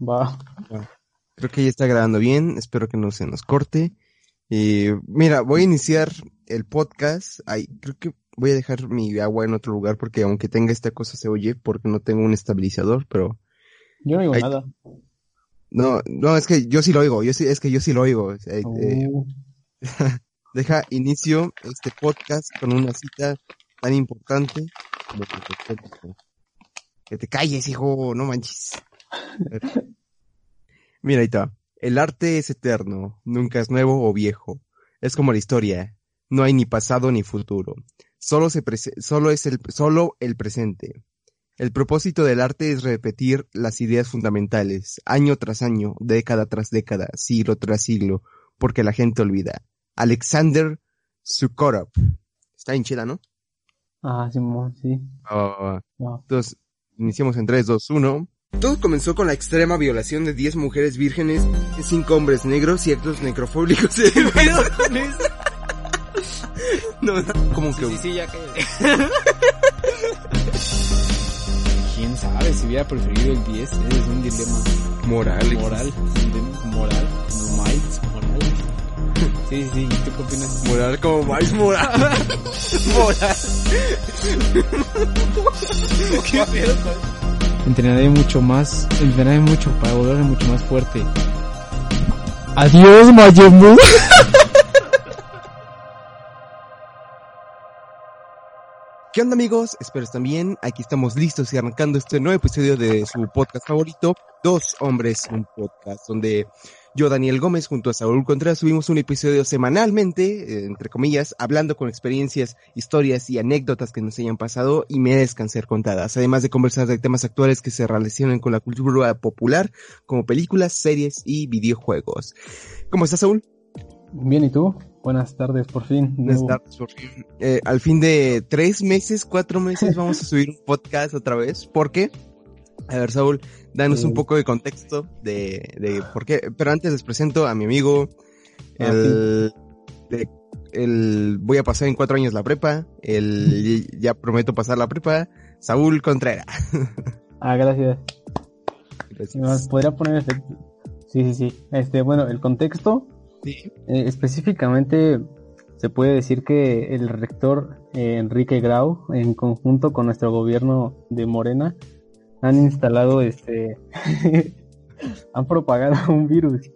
Va. Creo que ya está grabando bien, espero que no se nos corte. Y mira, voy a iniciar el podcast. Ay, creo que voy a dejar mi agua en otro lugar porque aunque tenga esta cosa se oye porque no tengo un estabilizador, pero Yo no digo Ay. nada. no, no, es que yo sí lo oigo, yo sí, es que yo sí lo oigo. Eh, eh, Uh, deja inicio este podcast con una cita tan importante que te calles, hijo, no manches. Mira, ahí está. El arte es eterno, nunca es nuevo o viejo. Es como la historia, no hay ni pasado ni futuro. Solo se solo es el solo el presente. El propósito del arte es repetir las ideas fundamentales, año tras año, década tras década, siglo tras siglo, porque la gente olvida. Alexander Sukorov. Está en chida, ¿no? Ah, Simón, sí. Ah, Va. entonces, iniciamos en 3, 2, 1. Todo comenzó con la extrema violación de 10 mujeres vírgenes, 5 hombres negros y actos necrofóbicos. no, como que... Sí, sí, ya cállate. ¿Quién sabe si hubiera preferido el 10? Es un dilema Moral. moral. moral, como Miles Morales. Sí, sí, ¿y tú qué opinas? Moral como más moral. moral. ¿Qué pedo Entrenaré mucho más, entrenaré mucho para volverme mucho más fuerte. Adiós, Mayemu. ¿Qué onda amigos? Espero estén bien. Aquí estamos listos y arrancando este nuevo episodio de su podcast favorito, Dos Hombres, un podcast, donde yo, Daniel Gómez, junto a Saúl Contreras, subimos un episodio semanalmente, eh, entre comillas, hablando con experiencias, historias y anécdotas que nos hayan pasado y merezcan ser contadas, además de conversar de temas actuales que se relacionan con la cultura popular, como películas, series y videojuegos. ¿Cómo estás, Saúl? Bien, ¿y tú? Buenas tardes, por fin. Buenas tardes, por fin. Eh, al fin de tres meses, cuatro meses, vamos a subir un podcast otra vez. ¿Por qué? A ver, Saúl, danos un Sí. poco de contexto de, de por qué. Pero antes les presento a mi amigo, Ah, el, de- el voy a pasar en cuatro años la prepa, el ya prometo pasar la prepa, Saúl Contreras. Ah, gracias. Gracias. ¿Me ¿Podría poner efecto? Sí, sí, sí. Este, bueno, el contexto, Sí. eh, específicamente, se puede decir que el rector eh, Enrique Grau, en conjunto con nuestro gobierno de Morena, han instalado este. han propagado un virus.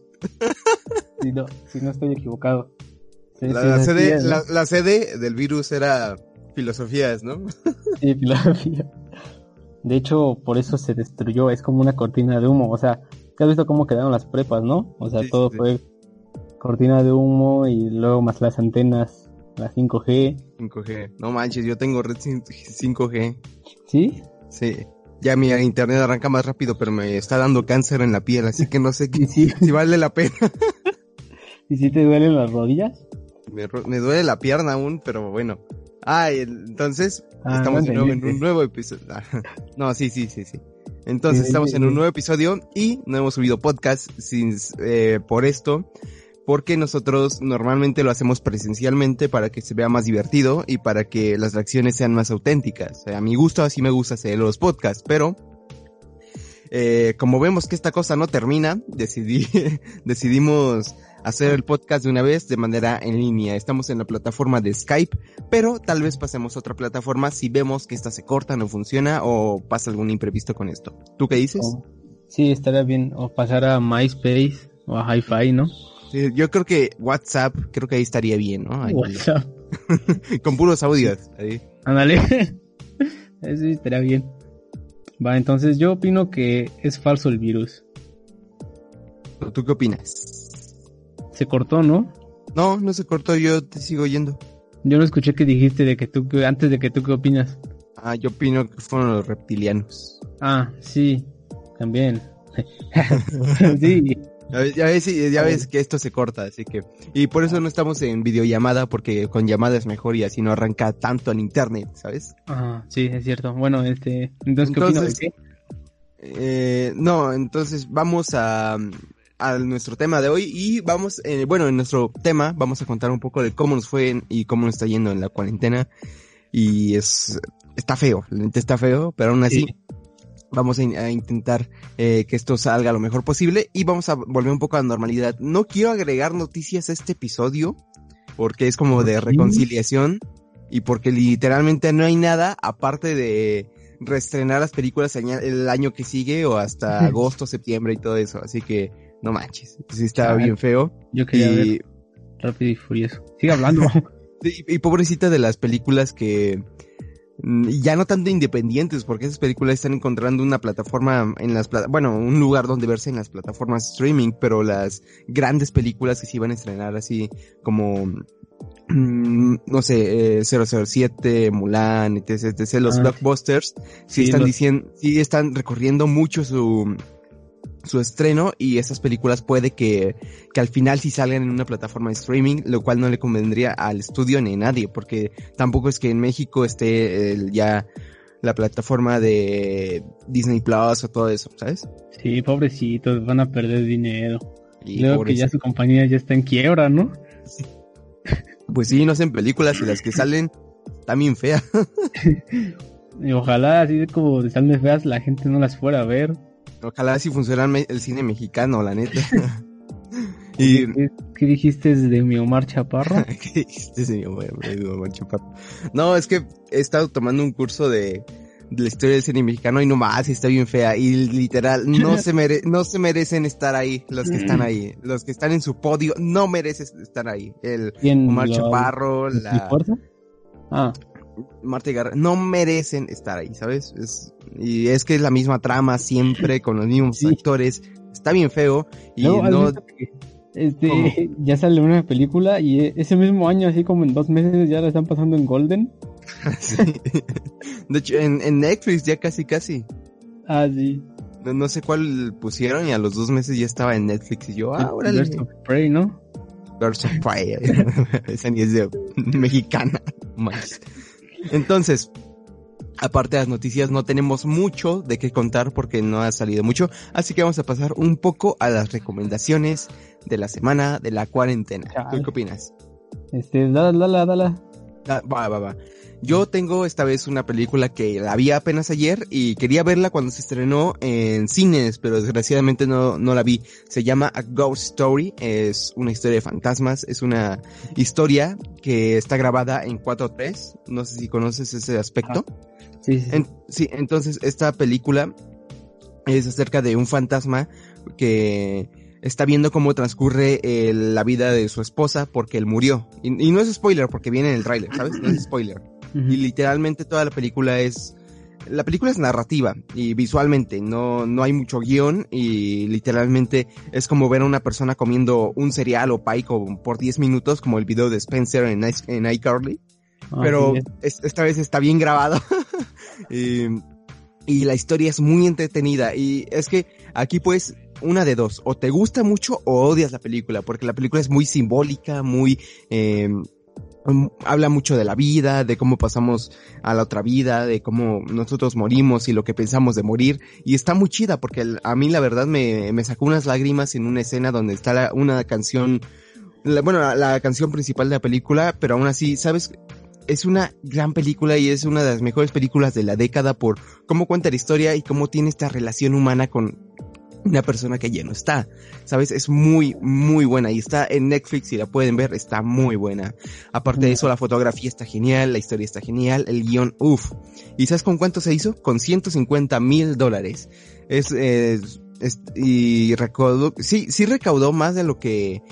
Si no, si no estoy equivocado. Sí, La, sí, la sede, la, la sede del virus era filosofías, ¿no? Sí, filosofía. De hecho, por eso se destruyó, es como una cortina de humo. O sea, ¿te has visto cómo quedaron las prepas, no? O sea, Sí, todo fue cortina de humo y luego más las antenas, la 5G. 5G. No manches, yo tengo red 5G. ¿Sí? Sí. Ya mi internet arranca más rápido, pero me está dando cáncer en la piel, así que no sé ¿Y qué- sí, si vale la pena. ¿Y sí te duelen las rodillas? Me, me duele la pierna aún, pero bueno. Ah, entonces Ah, estamos no de nuevo en un nuevo episodio. Ah, No, sí, sí, sí, sí. Entonces Sí, estamos sí, en un nuevo episodio y no hemos subido podcast sin, eh, por esto, porque nosotros normalmente lo hacemos presencialmente para que se vea más divertido y para que las reacciones sean más auténticas. A mi gusto así me gusta hacer los podcasts, pero eh, como vemos que esta cosa no termina, decidí, decidimos hacer el podcast de una vez de manera en línea. Estamos en la plataforma de Skype, pero tal vez pasemos a otra plataforma si vemos que esta se corta, no funciona o pasa algún imprevisto con esto. ¿Tú qué dices? O- sí, estaría bien. O pasar a MySpace o a Hi-Fi, ¿no? Yo creo que WhatsApp, creo que ahí estaría bien, ¿no? Ahí, WhatsApp. con puros audios. ahí. Ándale. Eso estaría bien. Va, entonces yo opino que es falso el virus. ¿Tú qué opinas? Se cortó, ¿no? No, no se cortó, yo te sigo oyendo. Yo no escuché que dijiste de que tú, antes de que tú qué opinas. Ah, yo opino que fueron los reptilianos. Ah, sí, también. sí, Ya ves, ya ves, ya ves que esto se corta, así que... Y por eso no estamos en videollamada, porque con llamada es mejor y así no arranca tanto en internet, ¿sabes? ah, sí, es cierto. Bueno, este, entonces, ¿qué opinas Entonces, de qué? Eh, no, entonces vamos a, a nuestro tema de hoy y vamos, eh, bueno, en nuestro tema vamos a contar un poco de cómo nos fue y cómo nos está yendo en la cuarentena y es, está feo, está feo, pero aún así Sí. Vamos a, a intentar eh, que esto salga lo mejor posible y vamos a volver un poco a la normalidad. No quiero agregar noticias a este episodio porque es como de reconciliación y porque literalmente no hay nada aparte de reestrenar las películas el año que sigue o hasta agosto, septiembre y todo eso. Así que no manches, sí está Chale. bien feo. Yo quería ver Y, Rápido y Furioso. Sigue hablando. y, y pobrecita de las películas que ya no tanto independientes, porque esas películas están encontrando una plataforma en las plata- bueno, un lugar donde verse en las plataformas streaming, pero las grandes películas que se iban a estrenar así como mm, no sé, eh, 007, Mulan, etc, etc, los Ah, blockbusters, sí, Sí, están los- diciendo, sí están recorriendo mucho su su estreno y esas películas puede que, que al final sí salgan en una plataforma de streaming, lo cual no le convendría al estudio ni a nadie, porque tampoco es que en México esté ya la plataforma de Disney Plus o todo eso, ¿sabes? Sí, pobrecitos, van a perder dinero. Y Luego que ya su compañía ya está en quiebra, ¿no? Pues sí, no hacen películas y las que salen también feas. Y ojalá así como de salen feas la gente no las fuera a ver. Ojalá si funciona me- el cine mexicano, la neta. y ¿Qué, dijiste de mi Omar Chaparro? ¿Qué dijiste, señor? Me digo, Omar Chaparro. No, es que he estado tomando un curso de, de la historia del cine mexicano y no más, está bien fea. Y literal, no se mere, no se merecen estar ahí, los que están ahí. Los que están en su podio, no merecen estar ahí. El ¿Quién Omar Chaparro, ¿Mi la fuerza? Ah, Marta Garra, no merecen estar ahí, ¿sabes? Es, y es que es la misma trama siempre, con los mismos Sí. actores. Está bien feo. Y Luego, ¿has no, visto que, este, ¿Cómo? ya sale una película y e- ese mismo año, así como en dos meses, ya la están pasando en Golden. Sí. De hecho, en, en Netflix ya casi casi. Ah, sí. No, no sé cuál pusieron y a los dos meses ya estaba en Netflix y yo, ah, órale. Birds of Prey, ¿no? Birds of Prey. Esa ni es de mexicana. Manches. Entonces, aparte de las noticias, no tenemos mucho de qué contar porque no ha salido mucho. Así que vamos a pasar un poco a las recomendaciones de la semana de la cuarentena. ¿Tú qué opinas? Este, dala, dala, dala. Ah, va, va, va. Yo tengo esta vez una película que la vi apenas ayer y quería verla cuando se estrenó en cines, pero desgraciadamente no, no la vi. Se llama A Ghost Story, es una historia de fantasmas, es una historia que está grabada en 4.3, no sé si conoces ese aspecto. Sí, sí. sí. En- sí, entonces esta película es acerca de un fantasma que está viendo cómo transcurre eh, la vida de su esposa porque él murió. Y, y no es spoiler porque viene en el tráiler, ¿sabes? No es spoiler. Y literalmente toda la película es... La película es narrativa y visualmente, no, no hay mucho guion y literalmente es como ver a una persona comiendo un cereal o pie por 10 minutos como el video de Spencer en, en iCarly Ah, pero es- esta vez está bien grabado. y, y la historia es muy entretenida. Y es que aquí pues una de dos, o te gusta mucho o odias la película, porque la película es muy simbólica, muy... eh, um, habla mucho de la vida, de cómo pasamos a la otra vida, de cómo nosotros morimos y lo que pensamos de morir. Y está muy chida porque a mí la verdad me, me sacó unas lágrimas en una escena donde está la- una canción, la- bueno, la canción principal de la película, pero aún así, ¿sabes? Es una gran película y es una de las mejores películas de la década por cómo cuenta la historia y cómo tiene esta relación humana con una persona que ya no está. ¿Sabes? Es muy, muy buena y está en Netflix, si la pueden ver, está muy buena. Aparte de eso, la fotografía está genial, la historia está genial, el guion, uff. ¿Y sabes con cuánto se hizo? Con 150 mil dólares. Es, eh, es- y recaudó, sí, sí recaudó más de lo que,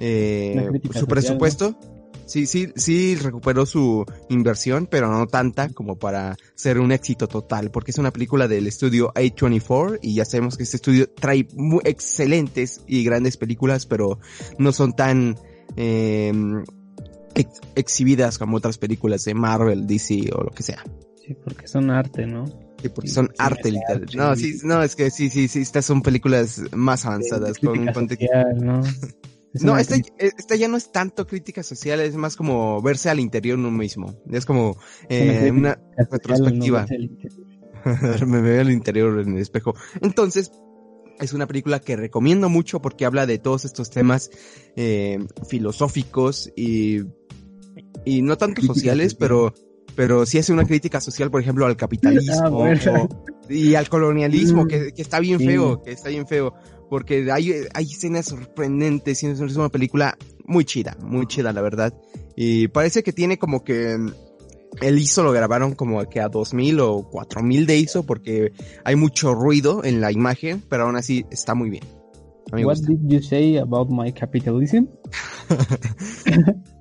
eh, su presupuesto. Sí, sí, sí recuperó su inversión, pero no tanta como para ser un éxito total, porque es una película del estudio A24 y ya sabemos que este estudio trae muy excelentes y grandes películas, pero no son tan eh, ex- exhibidas como otras películas de Marvel, DC o lo que sea. Sí, porque son arte, ¿no? Sí, porque son sí, arte literal. arte, No, sí. no, es que sí, sí, sí, estas son películas más avanzadas con ¿no? Es No, una esta, crítica- esta ya no es tanto crítica social, es más como verse al interior uno mismo. Es como eh, una retrospectiva. me veo al interior en el espejo. Entonces, es una película que recomiendo mucho porque habla de todos estos temas eh, filosóficos y, y no tanto sociales, social. pero, pero sí hace una crítica social, por ejemplo, al capitalismo. Ah, bueno. Y al colonialismo, que, que está bien sí. feo, que está bien feo. Porque hay, hay escenas sorprendentes y es una película muy chida, muy chida, la verdad. Y parece que tiene como que el ISO lo grabaron como que a 2000 o 4000 de ISO porque hay mucho ruido en la imagen, pero aún así está muy bien. What did you say about my capitalism?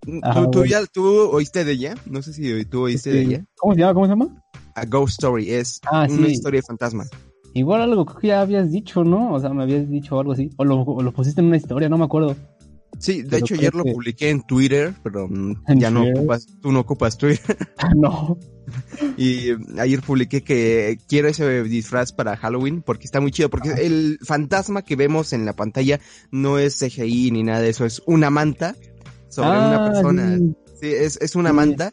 ¿Tú, tú bueno. ya, tú oíste de ella? No sé si tú oíste de Este, ella. ¿Cómo se llama? ¿Cómo se llama? A Ghost Story es Ah, una sí. historia de fantasma. Igual algo que ya habías dicho, ¿no? O sea, me habías dicho algo así. O lo, o lo pusiste en una historia, no me acuerdo. Sí, de Pero hecho ayer lo que- publiqué en Twitter, pero mm, ¿En ya no ocupas, tú no ocupas Twitter. no. Y mm, ayer publiqué que quiero ese disfraz para Halloween porque está muy chido, porque el fantasma que vemos en la pantalla no es CGI ni nada de eso, es una manta sobre una Ah, persona. sí. Sí, es, es una Sí. manta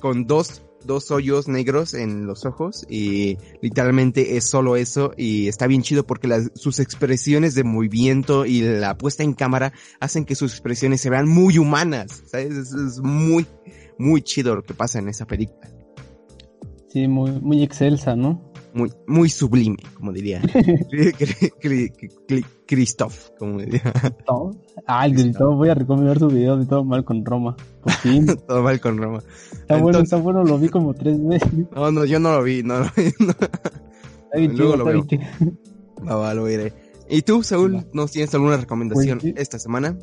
con dos, dos hoyos negros en los ojos y literalmente es solo eso y está bien chido porque las, sus expresiones de movimiento y la puesta en cámara hacen que sus expresiones se vean muy humanas, ¿sabes? Es, es muy, muy chido lo que pasa en esa película. Sí, muy, muy excelsa, ¿no? Muy, muy sublime, como diría Christoph, como diría. Todo. Ah, el gritó, voy a recomendar su video de todo mal con Roma. Por fin. Todo mal con Roma. Está bueno, está bueno, lo vi como tres veces. No, no, yo no lo vi, no lo vi. no. Está bien Luego chido, lo está bien. Va, va, lo veré. ¿Y tú, Saúl, nos tienes alguna recomendación Pues sí. esta semana?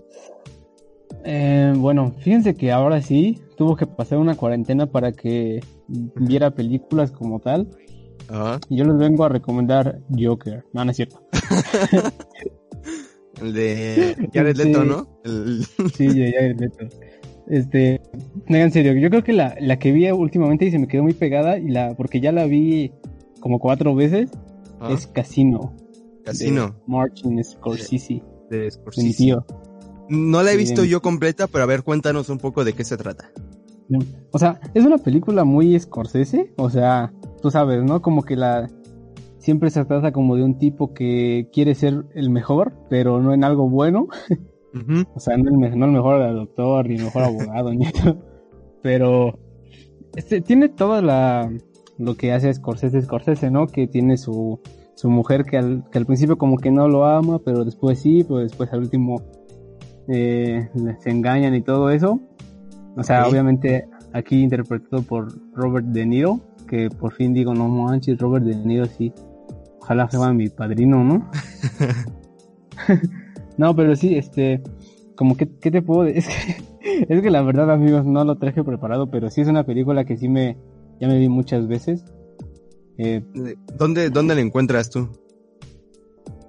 Eh, bueno, fíjense que ahora sí tuvo que pasar una cuarentena para que viera películas como tal. Ajá. Y yo les vengo a recomendar Joker. No, no es cierto. El de Jared Sí. Leto, ¿no? El- Sí, ya, ya, Leto. Este, no, en serio, yo creo que la, la que vi últimamente y se me quedó muy pegada, y la, porque ya la vi como cuatro veces, es Casino. Casino De Martin Scorsese, de de mi Scorsese. tío. No la he Sí, visto bien. yo completa, pero a ver, cuéntanos un poco de qué se trata. O sea, es una película muy Scorsese, o sea, tú sabes, ¿no? Como que la siempre se trata como de un tipo que quiere ser el mejor, pero no en algo bueno, o sea, no el, me- no el mejor doctor ni el mejor abogado, ni eso. pero este tiene toda la lo que hace Scorsese Scorsese, ¿no? Que tiene su su mujer que al, que al principio como que no lo ama, pero después sí, pero después al último eh, se engañan y todo eso. O sea, obviamente aquí interpretado por Robert De Niro, que por fin digo, no manches, Robert De Niro sí. Ojalá fuera mi padrino, ¿no? no, pero sí, este, como que, ¿qué te puedo decir? Es que, es que la verdad, amigos, no lo traje preparado, pero sí es una película que sí me, ya me vi muchas veces. Eh, ¿Dónde, ¿Dónde la encuentras tú?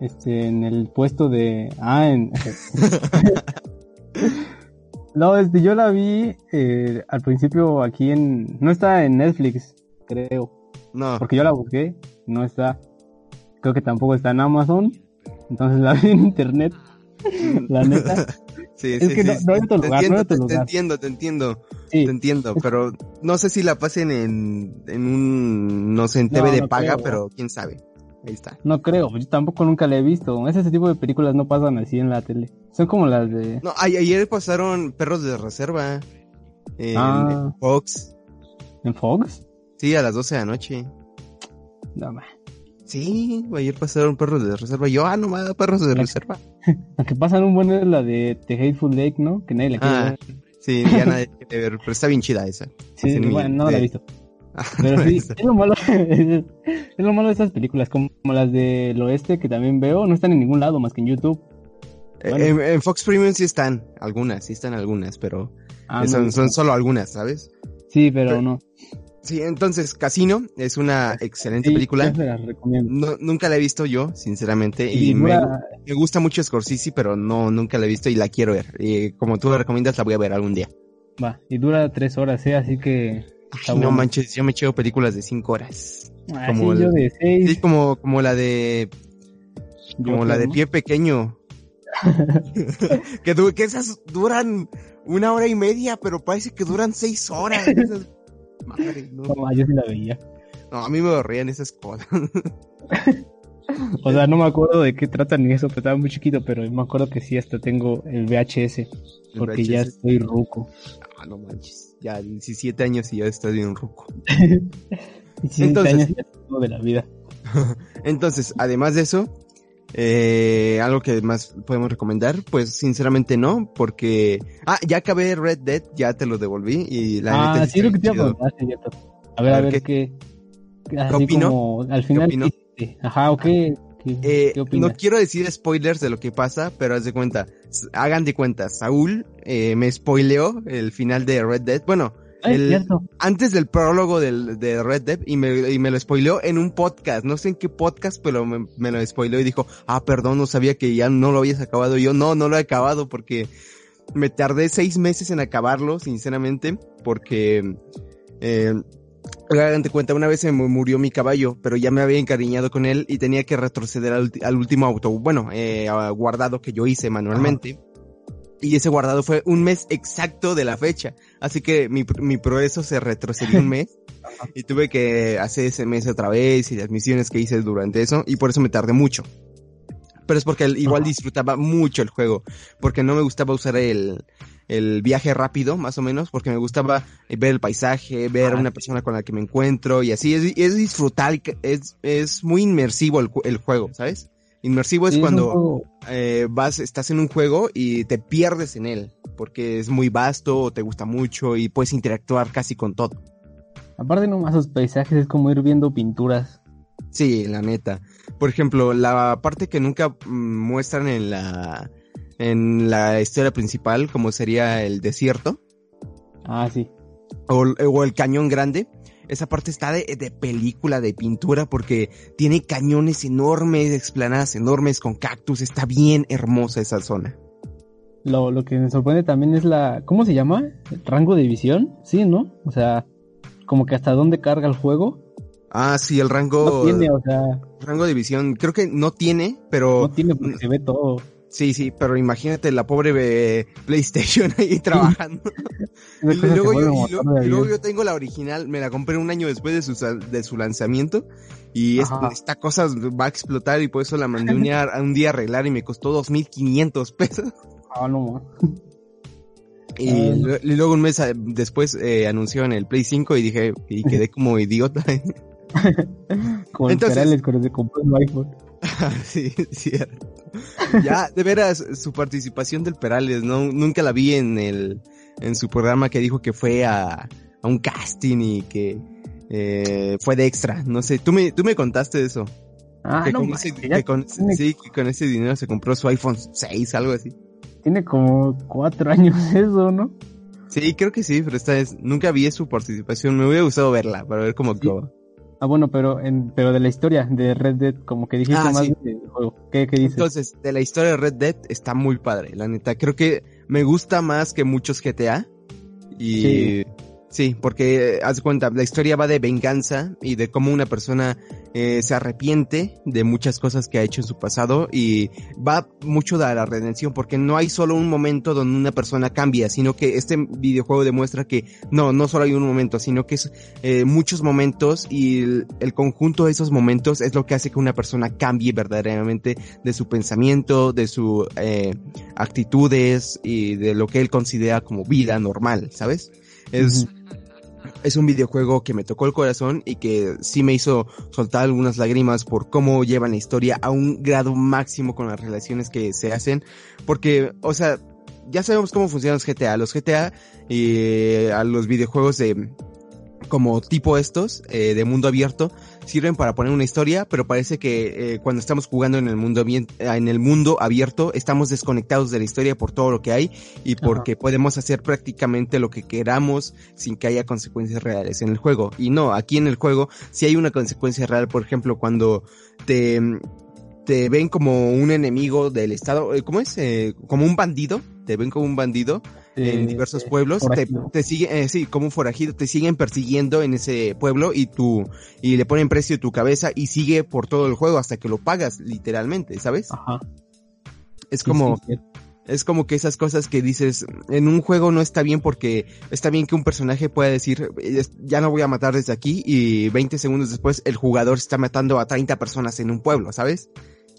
este, en el puesto de, ah, en, no, este, yo la vi, eh, al principio aquí en, no está en Netflix, creo. No. Porque yo la busqué, no está. Creo que tampoco está en Amazon. Entonces la vi en internet, la neta. Sí, Es sí, que sí, no- no hay otro no entiendo, hay otro te, entiendo, te entiendo, Sí, te entiendo, pero no sé si la pasen en, en un, no sé, en No, TV de no paga, creo. pero quién sabe. Ahí está. no creo, yo tampoco nunca la he visto. Ese tipo de películas no pasan así en la tele. Son como las de... No, ayer pasaron Perros de Reserva en Ah. Fox. ¿En Fox? Sí, a las 12 de la noche. No, ma. Sí, ayer pasaron Perros de Reserva. Yo, ah, no me da Perros de La- Reserva. La que pasan un buen es la de The Hateful Lake, ¿no? Que nadie la quiere Ah, ver. sí, ya nadie quiere ver, pero está bien chida esa. Sí, sí, bueno, no la he visto. Pero sí, es lo malo, es lo malo de estas películas, como las del oeste que también veo, no están en ningún lado más que en YouTube. Bueno. En, en Fox Premium sí están, algunas, sí están algunas, pero Ah, son, no. son solo algunas, ¿sabes? Sí, pero pero- no. Sí, entonces Casino es una excelente Sí, película. No, nunca la he visto yo, sinceramente, Y y me, gusta mucho Scorsese, pero no, nunca la he visto y la quiero ver. Y como tú la recomiendas, la voy a ver algún día. Va, y dura tres horas, ¿eh? Así que... Ay, no manches, yo me echo películas de cinco horas. Ah, como sí, yo el- de seis. Sí, como, como la de, como la de pie pequeño. que, esas duran una hora y media, pero parece que duran seis horas. Esas- Madre, no. No, yo sí la veía. No, a mí me aburrían esas cosas. O sea, no me acuerdo de qué tratan ni eso, pero estaba muy chiquito, pero me acuerdo que sí, hasta tengo el VHS, porque ya estoy ruco. Ah, no manches. Ya 17 años y ya estás bien ruco. 17 Entonces- años ya de la vida. Entonces, además de eso, eh, algo que más podemos recomendar, pues sinceramente no, porque... Ah, ya acabé Red Dead, ya te lo devolví y la ah, neta sí, lo que te iba a cierto. A ver, a, ver, ¿qué- qué, así como al final? ¿qué- Ajá, ¿o qué, Eh, qué no quiero decir spoilers de lo que pasa, pero haz de cuenta, hagan de cuenta, Saúl eh, me spoileó el final de Red Dead, bueno, el- antes del prólogo del, de Red Dead y me, y me lo spoileó en un podcast, no sé en qué podcast, pero me, me lo spoileó y dijo, ah, perdón, no sabía que ya no lo habías acabado. Y yo, no, no lo he acabado porque me tardé seis meses en acabarlo, sinceramente, porque, eh, hagan de cuenta, una vez se me murió mi caballo, pero ya me había encariñado con él y tenía que retroceder al, al último auto, bueno, eh, guardado que yo hice manualmente. Y ese guardado fue un mes exacto de la fecha. Así que mi, mi progreso se retrocedió un mes. y tuve que hacer ese mes otra vez y las misiones que hice durante eso. Y por eso me tardé mucho. Pero es porque igual Ajá. disfrutaba mucho el juego. Porque no me gustaba usar el, el viaje rápido, más o menos. Porque me gustaba ver el paisaje, ver a Ah, una persona con la que me encuentro. Y así es, es disfrutar. Es, es muy inmersivo el, el juego, ¿sabes? Inmersivo es Sí, cuando eh, vas, estás en un juego y te pierdes en él, porque es muy vasto o te gusta mucho y puedes interactuar casi con todo. Aparte nomás sus paisajes es como ir viendo pinturas. Sí, la neta. Por ejemplo, la parte que nunca mm, muestran en la en la historia principal, como sería el desierto Ah, sí. o, o el cañón grande, esa parte está de, de película, de pintura, porque tiene cañones enormes, explanadas enormes con cactus, está bien hermosa esa zona. Lo, lo que me sorprende también es la... ¿Cómo se llama? ¿El rango de visión? Sí, ¿no? O sea, como que hasta dónde carga el juego. Ah, sí, el rango, No tiene, o sea, rango de visión, creo que no tiene, pero no tiene porque se ve todo. Sí, sí, pero imagínate la pobre eh, PlayStation ahí trabajando. Y luego, yo, vuelve y motor lo- de y luego avión. yo tengo la original, me la compré un año después de su, de su lanzamiento y es- esta cosa va a explotar y por eso la mandé un día, a un día a arreglar y me costó 2.500 pesos. Ah, no. Y, Ah. y luego un mes a- después eh, anunció en el Play 5 y dije, y quedé como idiota. Como el Entonces- Perales cuando se compró el iPhone. sí, cierto. Ya, de veras, su participación del Perales, no, nunca la vi en el, en su programa que dijo que fue a, a un casting y que eh, fue de extra. No sé, tú me, tú me contaste eso. Ah, que no, con ese, que con- tiene, sí, que con ese dinero se compró su iPhone 6, algo así. tiene como cuatro años eso, ¿no? Sí, creo que sí, pero esta vez nunca vi su participación. Me hubiera gustado verla para ver cómo actuaba. Ah, bueno, pero en, pero de la historia de Red Dead, como que dijiste Ah, más sí. juego. ¿Qué, qué dices? Entonces, de la historia de Red Dead está muy padre, la neta. Creo que me gusta más que muchos GTA. Y Sí. Sí, porque eh, haz cuenta, la historia va de venganza y de cómo una persona eh, se arrepiente de muchas cosas que ha hecho en su pasado y va mucho de la redención porque no hay solo un momento donde una persona cambia, sino que este videojuego demuestra que no, no solo hay un momento, sino que es eh, muchos momentos y el, conjunto de esos momentos es lo que hace que una persona cambie verdaderamente de su pensamiento, de sus actitudes y de lo que él considera como vida normal, ¿sabes? Es. Es un videojuego que me tocó el corazón y que sí me hizo soltar algunas lágrimas por cómo llevan la historia a un grado máximo con las relaciones que se hacen. Porque, o sea, ya sabemos cómo funcionan los GTA. Los GTA y a los videojuegos de como tipo estos, eh, de mundo abierto, sirven para poner una historia, pero parece que eh, cuando estamos jugando en el mundo abien- en el mundo abierto, estamos desconectados de la historia por todo lo que hay y porque podemos hacer prácticamente lo que queramos sin que haya consecuencias reales en el juego. Y no, aquí en el juego si hay una consecuencia real, por ejemplo, cuando te te ven como un enemigo del estado, eh, ¿cómo es? Eh, como un bandido, te ven como un bandido en Eh, diversos eh, pueblos, te, te siguen, eh, sí, como un forajido, te siguen persiguiendo en ese pueblo y tú, y le ponen precio a tu cabeza y sigue por todo el juego hasta que lo pagas, literalmente, ¿sabes? Ajá. Es como, sí, sí. es como que esas cosas que dices, en un juego no está bien porque está bien que un personaje pueda decir, "Es- ya no voy a matar desde aquí y 20 segundos después el jugador está matando a 30 personas en un pueblo, ¿sabes?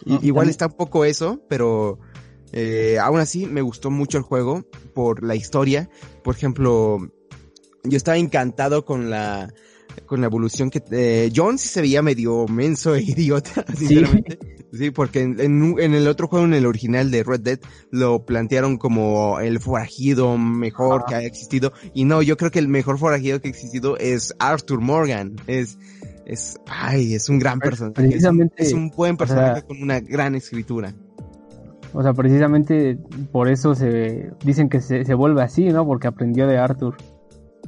No, igual también- está un poco eso, pero eh, aún así me gustó mucho el juego por la historia. Por ejemplo, yo estaba encantado con la con la evolución que eh, John sí se veía medio menso e idiota, sinceramente. Sí, porque en, en, el otro juego, en el original de Red Dead, lo plantearon como el forajido mejor que haya existido. Y no, yo creo que el mejor forajido que ha existido es Arthur Morgan. Es, es, ay, es un gran personaje. Precisamente, es, un, buen personaje con una gran escritura. O sea, precisamente por eso se dicen que se, se vuelve así, ¿no? Porque aprendió de Arthur.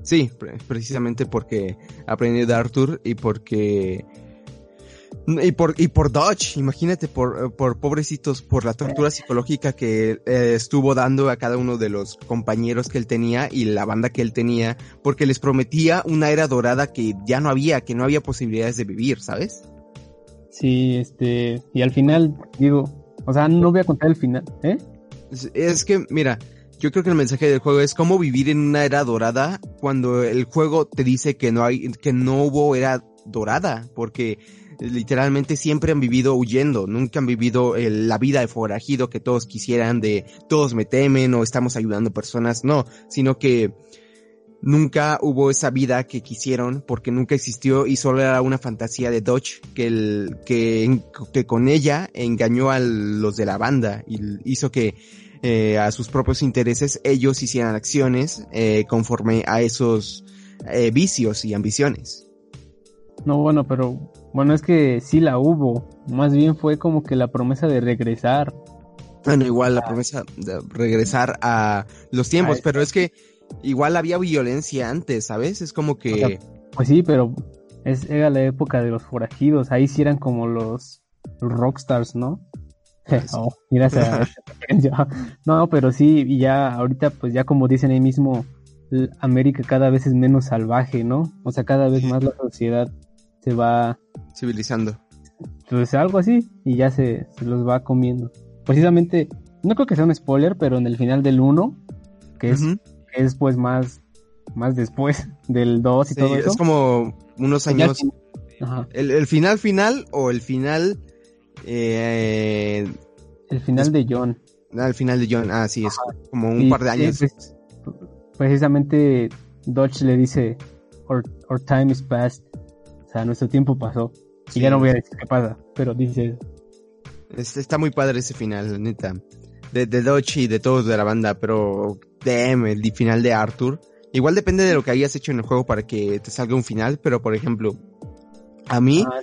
Sí, precisamente porque aprendió de Arthur y porque y por, y por Dodge, imagínate, por, por pobrecitos, por la tortura psicológica que eh, estuvo dando a cada uno de los compañeros que él tenía y la banda que él tenía, porque les prometía una era dorada que ya no había, que no había posibilidades de vivir, ¿sabes? Sí, este, y al final, digo, o sea, no voy a contar el final, ¿eh? es que, mira, yo creo que el mensaje del juego es cómo vivir en una era dorada cuando el juego te dice que no hay, que no hubo era dorada, porque literalmente siempre han vivido huyendo, nunca han vivido la vida de forajido que todos quisieran de todos me temen o estamos ayudando personas, no, sino que nunca hubo esa vida que quisieron porque nunca existió y solo era una fantasía de Dodge que el, que, que con ella engañó a los de la banda y hizo que eh, a sus propios intereses, ellos hicieran acciones eh, conforme a esos eh, vicios y ambiciones. No, bueno, pero bueno, es que sí la hubo. Más bien fue como que la promesa de regresar. Bueno, igual la promesa de regresar a los tiempos, pero es que igual había violencia antes, ¿sabes? Es como que... pues sí, pero es, era la época de los forajidos. Ahí sí eran como los rockstars, ¿no? Oh, no, pero sí, y ya ahorita, pues ya como dicen ahí mismo, América cada vez es menos salvaje, ¿no? O sea, cada vez más la sociedad se va civilizando. Pues algo así, y ya se, los va comiendo. Precisamente, no creo que sea un spoiler, pero en el final del 1, que es, es pues más, más después del 2 y todo eso. Es como unos años. El, el final final o el final eh, el final de John. Al final de John, ah, sí, es como un par de años. Pues, precisamente Dodge le dice, our, time is past. O sea, nuestro tiempo pasó. Y ya no voy a decir qué pasa, pero dice... está muy padre ese final, neta. De, de Dodge y de todos de la banda, pero damn, el final de Arthur. Igual depende de lo que hayas hecho en el juego para que te salga un final, pero por ejemplo, a mí ah,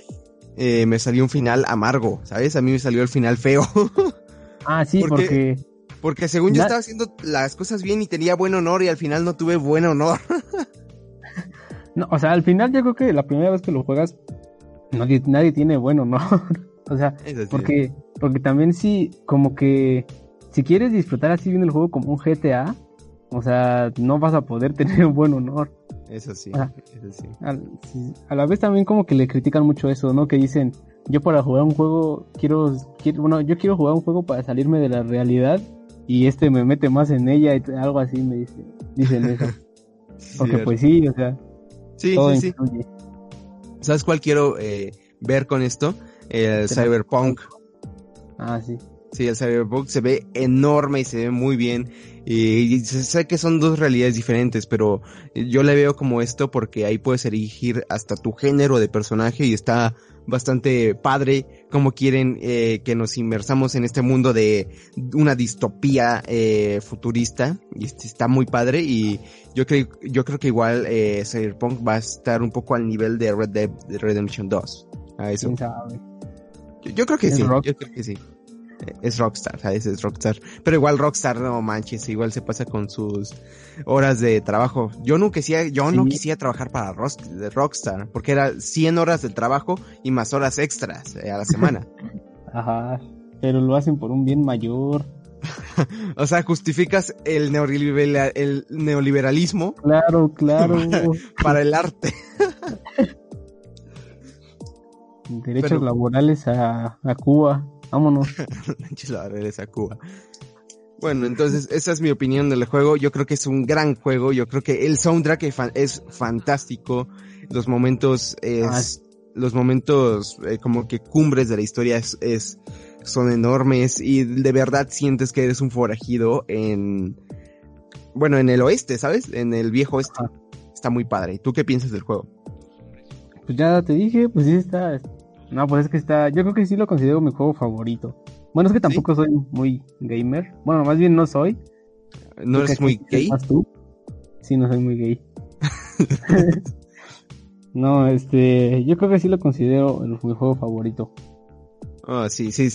eh, me salió un final amargo, ¿sabes? A mí me salió el final feo. ah, sí, porque... Porque, según yo estaba haciendo las cosas bien y tenía buen honor y al final no tuve buen honor. no, o sea, al final yo creo que la primera vez que lo juegas, nadie, nadie tiene buen honor. o sea, porque, porque también sí, como que si quieres disfrutar así bien el juego como un GTA, o sea, no vas a poder tener un buen honor. Eso sí, eso sí. A, la vez también como que le critican mucho eso, ¿no? Que dicen, yo para jugar un juego quiero, quiero, bueno, yo quiero jugar un juego para salirme de la realidad y este me mete más en ella y algo así me dicen, dicen eso. Porque pues sí, o sea, sí, sí, sí. ¿Sabes cuál quiero eh, ver con esto? El Cyberpunk. Ah, sí. Sí, el Cyberpunk se ve enorme y se ve muy bien. Y sé que son dos realidades diferentes, pero yo le veo como esto porque ahí puedes elegir hasta tu género de personaje y está bastante padre como quieren eh, que nos inmersamos en este mundo de una distopía eh, futurista. Y está muy padre y yo creo yo creo que igual eh, Cyberpunk va a estar un poco al nivel de Red Dead Redemption 2 a eso. Yo, creo que sí yo creo que sí es Rockstar, ¿sabes? Es Rockstar. Pero igual Rockstar, no manches, igual se pasa con sus horas de trabajo. Yo no quisiera, yo no quisiera trabajar para Rockstar, porque era 100 horas de trabajo y más horas extras eh, a la semana. Ajá, pero lo hacen por un bien mayor. o sea, justificas el, el neoliberalismo. Claro, claro. para el arte. Derechos laborales a, a Cuba. Vámonos. a Cuba. Bueno, entonces esa es mi opinión del juego. Yo creo que es un gran juego. Yo creo que el soundtrack es fantástico. Los momentos es, ah, los momentos eh, como que cumbres de la historia es, son enormes y de verdad sientes que eres un forajido en, bueno, en el oeste, ¿sabes? En el viejo oeste. Está muy padre. ¿Tú qué piensas del juego? pues ya te dije, pues sí está. No, pues es que está. Yo creo que sí lo considero mi juego favorito. Bueno, es que tampoco soy muy gamer. Bueno, más bien no soy. ¿No eres muy gay? ¿Más tú? Sí, no soy muy gay. no, este. Yo creo que sí lo considero mi juego favorito. Oh, sí, sí.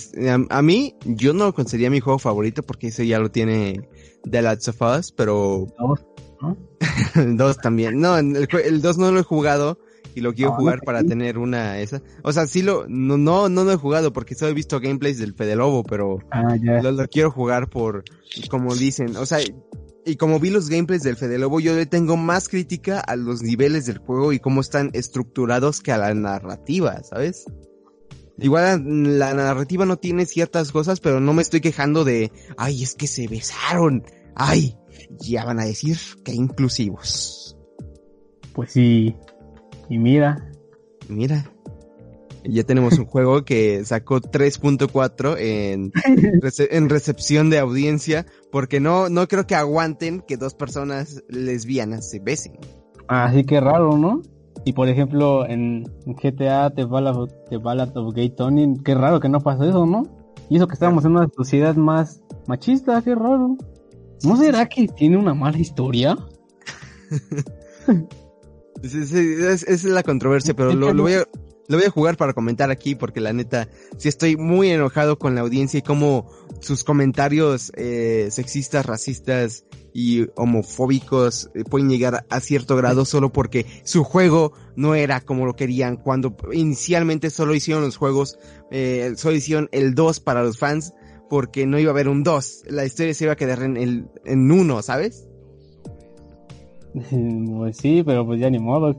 A, mí, yo no lo consideraría mi juego favorito porque ese ya lo tiene The Last of Us, pero. Dos, ¿no? dos también. No, el, el dos no lo he jugado y lo quiero jugar para tener una esa. O sea, sí lo no no no lo he jugado porque solo he visto gameplays del Fede Lobo, pero ah. Lo, lo, quiero jugar por como dicen, o sea, y como vi los gameplays del Fede Lobo, yo le tengo más crítica a los niveles del juego y cómo están estructurados que a la narrativa, ¿sabes? Igual la narrativa no tiene ciertas cosas, pero no me estoy quejando de, ay, es que se besaron. Ay, ya van a decir que inclusivos. Pues sí. Y mira. Mira. Ya tenemos un juego que sacó 3.4 en, en recepción de audiencia, porque no, no creo que aguanten que dos personas lesbianas se besen. Así que raro, ¿no? Y por ejemplo, en GTA The Ballad, The Ballad of Gay Tony, qué raro que no pasó eso, ¿no? Y eso que estábamos en una sociedad más machista, qué raro. ¿No será que tiene una mala historia? Esa es, la controversia, pero lo, voy a, lo voy a jugar para comentar aquí porque la neta, sí estoy muy enojado con la audiencia y cómo sus comentarios eh, sexistas, racistas y homofóbicos eh, pueden llegar a cierto grado solo porque su juego no era como lo querían cuando inicialmente solo hicieron los juegos, eh, solo hicieron el 2 para los fans porque no iba a haber un 2, la historia se iba a quedar en el en uno, ¿sabes? Pues sí, pero pues ya ni modo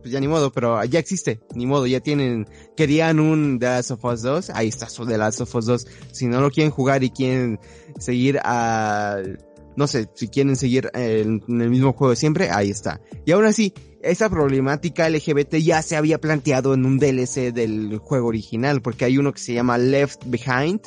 pues ya ni modo, pero ya existe, ni modo, ya tienen, querían un The Last of Us 2, ahí está su The Last of Us 2, si no lo quieren jugar y quieren seguir a, no sé, si quieren seguir en, el mismo juego siempre, ahí está. Y aún así, esa problemática LGBT ya se había planteado en un DLC del juego original, porque hay uno que se llama Left Behind,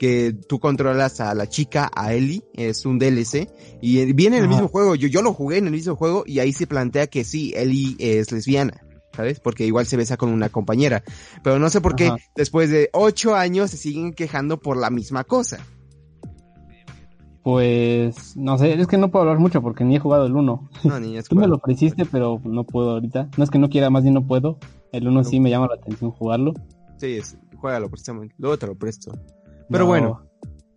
que tú controlas a la chica, a Ellie, es un DLC, y viene en el mismo juego, yo, yo lo jugué en el mismo juego y ahí se plantea que sí, Ellie es lesbiana. ¿Sabes? Porque igual se besa con una compañera. Pero no sé por qué después de ocho años se siguen quejando por la misma cosa. Pues, no sé, es que no puedo hablar mucho porque ni he jugado el 1. No, ni Tú me lo ofreciste, pero no puedo ahorita. No es que no quiera, más bien no puedo. El 1 sí me llama la atención jugarlo. Sí, es, juégalo precisamente. Luego te lo presto. Pero bueno,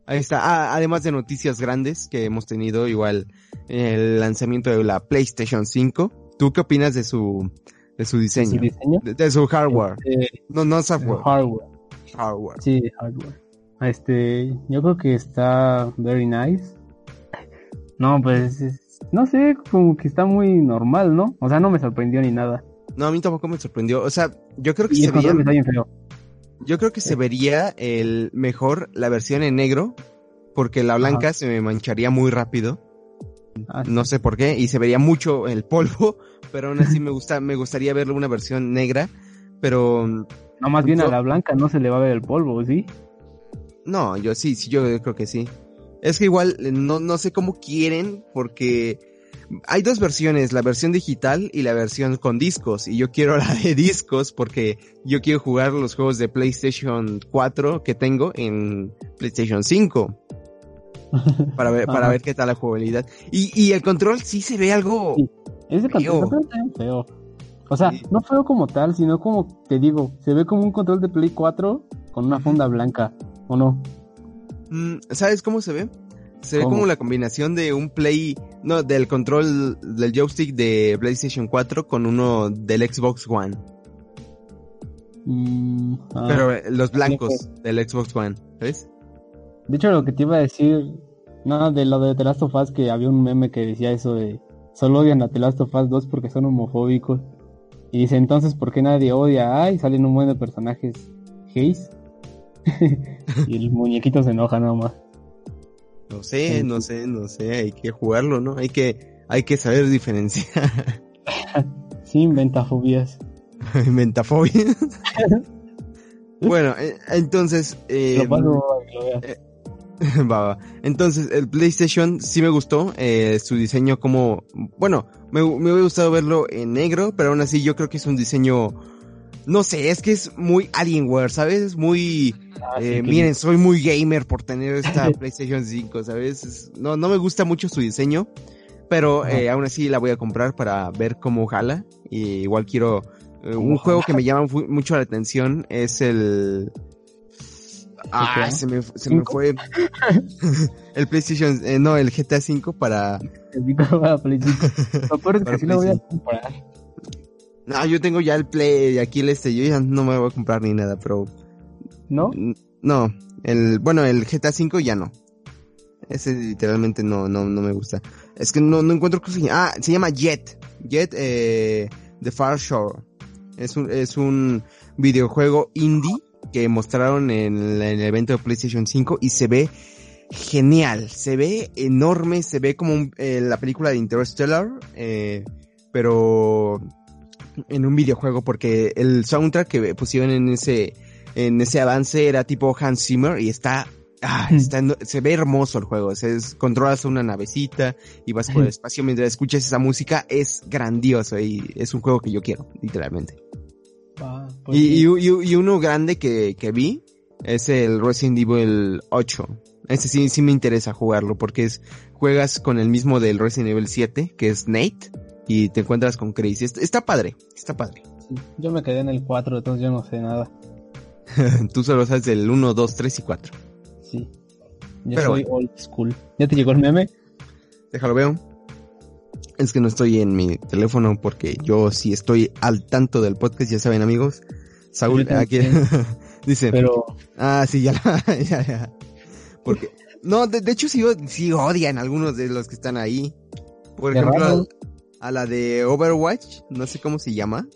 ahí está. Ah, además de noticias grandes que hemos tenido, igual el lanzamiento de la PlayStation 5. ¿Tú qué opinas de su de su diseño? ¿De su, diseño? De, su hardware. Este, no, no software. Hardware. Hardware. Sí, hardware. Este, yo creo que está very nice. No, pues, no sé, como que está muy normal, ¿no? O sea, no me sorprendió ni nada. No, a mí tampoco me sorprendió. O sea, yo creo que y se veía... Está bien feo. Yo creo que se vería el mejor la versión en negro, porque la blanca Ajá. se me mancharía muy rápido. Ah, no sé por qué, y se vería mucho el polvo, pero aún así me gusta, me gustaría verlo una versión negra, pero... No, más bien yo... a la blanca no se le va a ver el polvo, ¿sí? No, yo sí, sí, yo creo que sí. Es que igual no, no sé cómo quieren, porque hay dos versiones, la versión digital y la versión con discos. Y yo quiero la de discos porque yo quiero jugar los juegos de PlayStation 4 que tengo en PlayStation 5. Para ver, para ver qué tal la jugabilidad. Y, y el control sí se ve algo. Sí. Ese control está feo. O sea, sí. no feo como tal, sino como te digo, se ve como un control de Play 4 con una funda blanca, ¿o no? Mm, ¿Sabes cómo se ve? Se ve como la combinación de un Play, no, del control del joystick de PlayStation 4 con uno del Xbox One. Mm, ah, Pero eh, los blancos del Xbox One, ¿ves? De hecho, lo que te iba a decir, no, de lo de The Last of Us, que había un meme que decía eso de, solo odian a The Last of Us 2 porque son homofóbicos. Y dice, entonces, ¿por qué nadie odia? Ay, salen un buen de personajes gays. y el muñequito se enoja nada más. No sé, no sé, no sé, hay que jugarlo, ¿no? Hay que, hay que saber diferenciar. sí, inventafobias. inventafobias. bueno, eh, entonces, eh. Eh, va, va. Entonces, el PlayStation sí me gustó, eh, su diseño como, bueno, me, me hubiera gustado verlo en negro, pero aún así yo creo que es un diseño no sé, es que es muy Alienware, ¿sabes? Es muy, Ah, eh, miren, soy muy gamer por tener esta PlayStation 5, ¿sabes? Es- no, no me gusta mucho su diseño, pero eh, aún así la voy a comprar para ver cómo jala. Y igual quiero, eh, un ¿Cómo juego que me llama mucho la atención es el... Ah, se me, se me fue el PlayStation, eh, no, el GTA 5 para... El Vico para Play 5. Lo peor es Para que sí lo voy a comprar. No, yo tengo ya el Play, aquí el este, yo ya no me voy a comprar ni nada, pero ¿No? No, el, bueno, el GTA V ya no. Ese literalmente no, no, no me gusta. Es que no, no encuentro. Ah, se llama Jet. Jet, eh, The Far Shore. Es un, es un videojuego indie que mostraron en, el- en el evento de PlayStation 5 y se ve genial. Se ve enorme, se ve como un- eh, la película de Interstellar, eh, pero en un videojuego porque el soundtrack que pusieron en ese, en ese avance era tipo Hans Zimmer y está, ah, está en- se ve hermoso el juego. Se es- controlas una navecita y vas por el espacio mientras escuchas esa música. Es grandioso y es un juego que yo quiero, literalmente. Ah, pues Y, sí. y, y- y uno grande que, que vi es el Resident Evil 8. Ese sí, sí me interesa jugarlo porque es, juegas con el mismo del Resident Evil 7, que es Nate, y te encuentras con Crazy. Está, está padre, está padre. Yo me quedé en el 4, entonces yo no sé nada. Tú solo sabes del 1, 2, 3 y 4. Sí. Yo Pero soy old school. ¿Ya te llegó el meme? Déjalo veo. Es que no estoy en mi teléfono porque yo sí estoy al tanto del podcast, ya saben amigos. Saúl, aquí dice, Pero ah, sí, ya, la- ya, ya. Porque, no, de, de hecho sí, sí odian algunos de los que están ahí. Por ejemplo. A, la de Overwatch, no sé cómo se llama.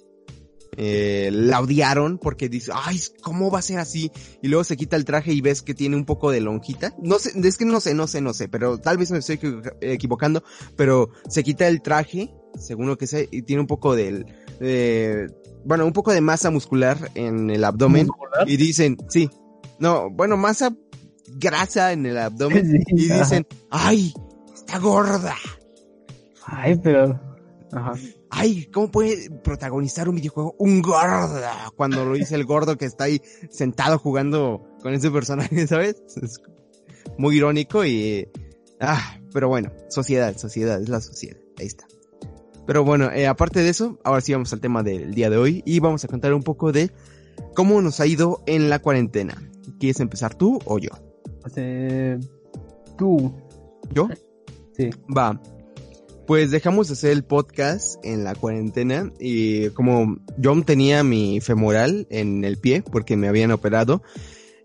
Eh, la odiaron porque dice, ay, ¿cómo va a ser así? Y luego se quita el traje y ves que tiene un poco de lonjita. No sé, es que no sé, no sé, no sé, pero tal vez me estoy equivo- equivocando, pero se quita el traje, según lo que sé, y tiene un poco del, eh, bueno, un poco de masa muscular en el abdomen. ¿Muscular? Y dicen, sí, no, bueno, masa grasa en el abdomen. Sí, Y dicen, ay, está gorda. Ay, pero. Ajá. Ay, ¿cómo puede protagonizar un videojuego un gordo? Cuando lo dice el gordo que está ahí sentado jugando con ese personaje, ¿sabes? Es muy irónico y... Ah, pero bueno, sociedad, sociedad, es la sociedad. Ahí está. Pero bueno, eh, aparte de eso, ahora sí vamos al tema del día de hoy y vamos a contar un poco de cómo nos ha ido en la cuarentena. ¿Quieres empezar tú o yo? Eh, tú. ¿Yo? Sí. Va. Pues dejamos de hacer el podcast en la cuarentena y como yo tenía mi femoral en el pie porque me habían operado,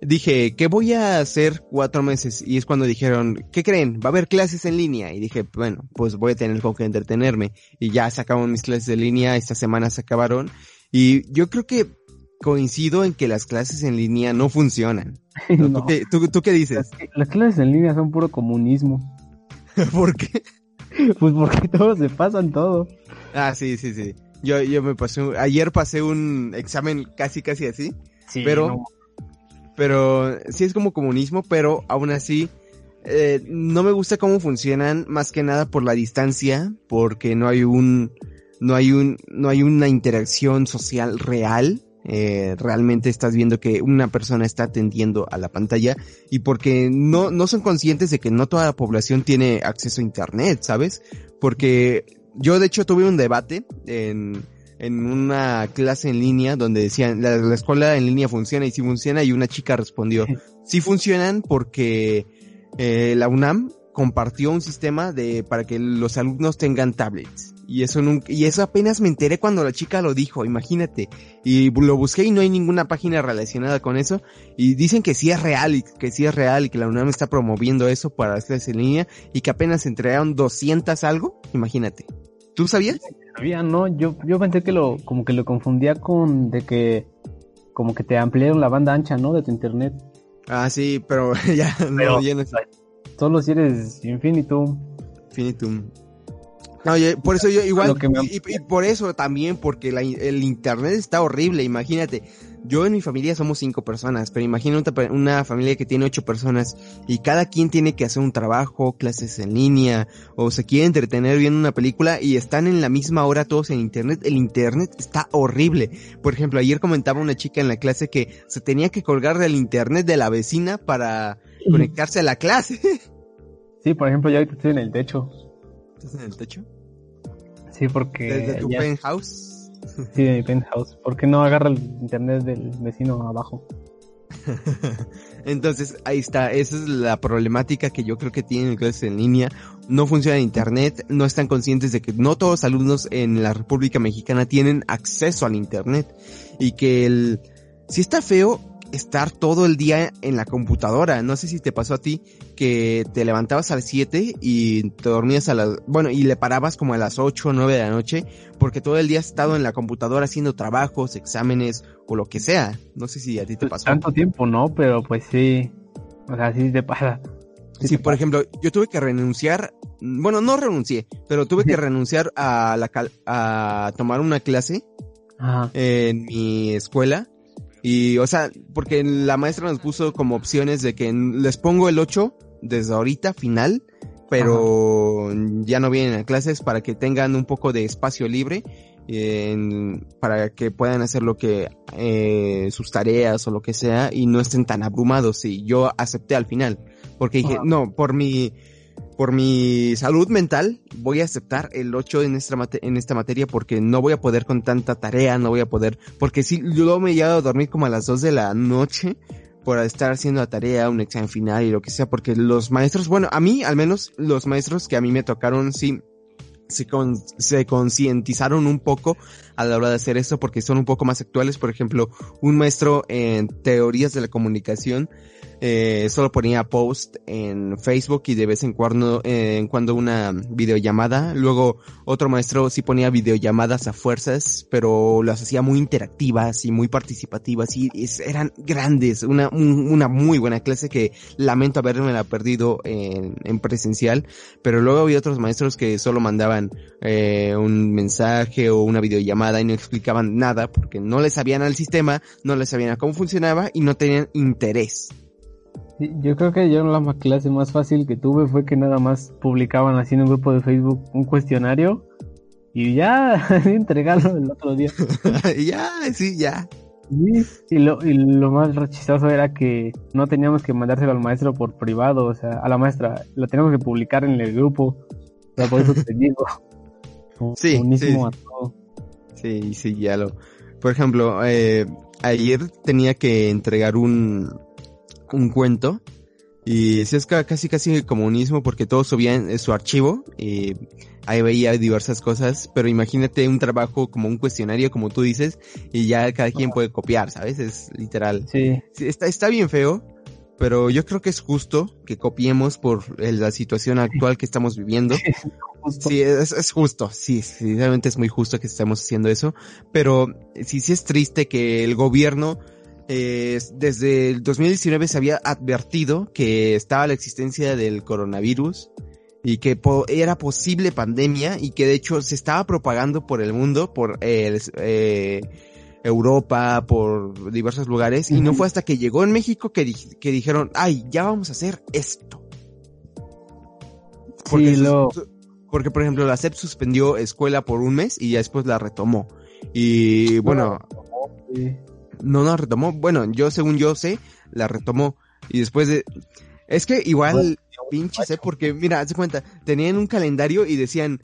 dije, ¿qué voy a hacer cuatro meses? Y es cuando dijeron, ¿qué creen? Va a haber clases en línea. Y dije, bueno, pues voy a tener con que entretenerme. Y ya se acabaron mis clases de línea, esta semana se acabaron. Y yo creo que coincido en que las clases en línea no funcionan. ¿no? No. ¿Tú, qué, tú- tú qué dices? Las, las clases en línea son puro comunismo. ¿Por qué? Pues porque todos se pasan todo. Ah, sí, sí, sí. Yo, yo me pasé, un- ayer pasé un examen casi, casi así, Sí, Pero- no. pero sí es como comunismo, pero aún así, eh, no me gusta cómo funcionan, más que nada por la distancia, porque no hay un, no hay un, no hay una interacción social real. Eh, realmente estás viendo que una persona está atendiendo a la pantalla y porque no, no son conscientes de que no toda la población tiene acceso a internet, ¿sabes? Porque yo de hecho tuve un debate en, en una clase en línea donde decían, la, la escuela en línea funciona y si funciona y una chica respondió, sí funcionan porque eh, la UNAM compartió un sistema de para que los alumnos tengan tablets. Y eso nunca, y eso apenas me enteré cuando la chica lo dijo, imagínate. Y lo busqué y no hay ninguna página relacionada con eso. Y dicen que sí es real, y que sí es real, y que la UNAM está promoviendo eso para las clases en línea, y que apenas se entregaron 200 algo, imagínate. ¿Tú sabías? Sabía, no, yo, yo pensé que lo, como que lo confundía con de que, como que te ampliaron la banda ancha, ¿no? De tu internet. Ah, sí, pero ya, no, ya no Solo si eres infinitum. infinitum. No, yo- por eso yo igual, me- y, y por eso también, porque la- el internet está horrible, imagínate. yo en mi familia somos cinco personas, pero imagina una familia que tiene ocho personas y cada quien tiene que hacer un trabajo, clases en línea, o se quiere entretener viendo una película y están en la misma hora todos en internet. El internet está horrible. Por ejemplo, ayer comentaba una chica en la clase que se tenía que colgar del internet de la vecina para conectarse a la clase. Sí, por ejemplo, yo ahorita estoy en el techo. ¿Estás en el techo? Sí, porque... ¿Desde tu penthouse? Sí, de mi penthouse. ¿Por qué no agarra el internet del vecino abajo? Entonces, ahí está. Esa es la problemática que yo creo que tienen clases en línea. No funciona internet, no están conscientes de que no todos los alumnos en la República Mexicana tienen acceso al internet. Y que el... Si está feo, estar todo el día en la computadora. No sé si te pasó a ti que te levantabas a las 7 y te dormías a las, bueno, y le parabas como a las 8 o 9 de la noche porque todo el día has estado en la computadora haciendo trabajos, exámenes o lo que sea. No sé si a ti te pasó. Tanto tiempo no, pero pues sí. O sea, sí te pasa. Sí, por ejemplo, yo tuve que renunciar, bueno, no renuncié, pero tuve que renunciar a la a tomar una clase en mi escuela y, o sea, porque la maestra nos puso como opciones de que les pongo el 8 desde ahorita, final, pero ya no vienen a clases para que tengan un poco de espacio libre, para que puedan hacer lo que, eh, sus tareas o lo que sea y no estén tan abrumados. Y yo acepté al final, porque dije, no, por mi, por mi salud mental, voy a aceptar el 8 en esta, materia porque no voy a poder con tanta tarea, no voy a poder, porque si yo me he llegado a dormir como a las 2 de la noche por estar haciendo la tarea, un examen final y lo que sea, porque los maestros, bueno, a mí al menos los maestros que a mí me tocaron sí se, se concientizaron un poco a la hora de hacer esto porque son un poco más actuales. Por ejemplo, un maestro en teorías de la comunicación eh, solo ponía post en Facebook y de vez en cuando, eh, en cuando una videollamada. Luego otro maestro sí ponía videollamadas a fuerzas, pero las hacía muy interactivas y muy participativas y eran grandes. Una, una muy buena clase que lamento haberme la perdido en, en presencial, pero luego había otros maestros que solo mandaban eh, un mensaje o una videollamada y no explicaban nada porque no le sabían al sistema, no le sabían a cómo funcionaba y no tenían interés yo creo que yo la clase más fácil que tuve fue que nada más publicaban así en un grupo de Facebook un cuestionario y ya entregarlo el otro día. ya, sí, ya. y lo, y lo más rechistoso era que no teníamos que mandárselo al maestro por privado, o sea, a la maestra, lo teníamos que publicar en el grupo. O sea, por eso te digo. Sí, sí. Sí, sí, ya lo. Por ejemplo, eh, ayer tenía que entregar un, un cuento. Y si es casi casi comunismo porque todos subían su archivo y ahí veía diversas cosas, pero imagínate un trabajo como un cuestionario como tú dices y ya cada quien puede copiar, ¿sabes? Es literal. Sí. está, está bien feo, pero yo creo que es justo que copiemos por la situación actual que estamos viviendo. Sí, es, es justo, sí, sí, realmente es muy justo que estemos haciendo eso, pero sí, sí es triste que el gobierno eh, desde el 2019 se había advertido que estaba la existencia del coronavirus y que era posible pandemia y que de hecho se estaba propagando por el mundo, por eh, Europa, por diversos lugares y no fue hasta que llegó en México que, que dijeron, ay, ya vamos a hacer esto. Porque, porque por ejemplo la SEP suspendió escuela por un mes y ya después la retomó. Y bueno, no la retomó. Bueno, yo según yo sé, la retomó. Y después de... Es que igual, pinche sé, porque mira, haz cuenta, tenían un calendario y decían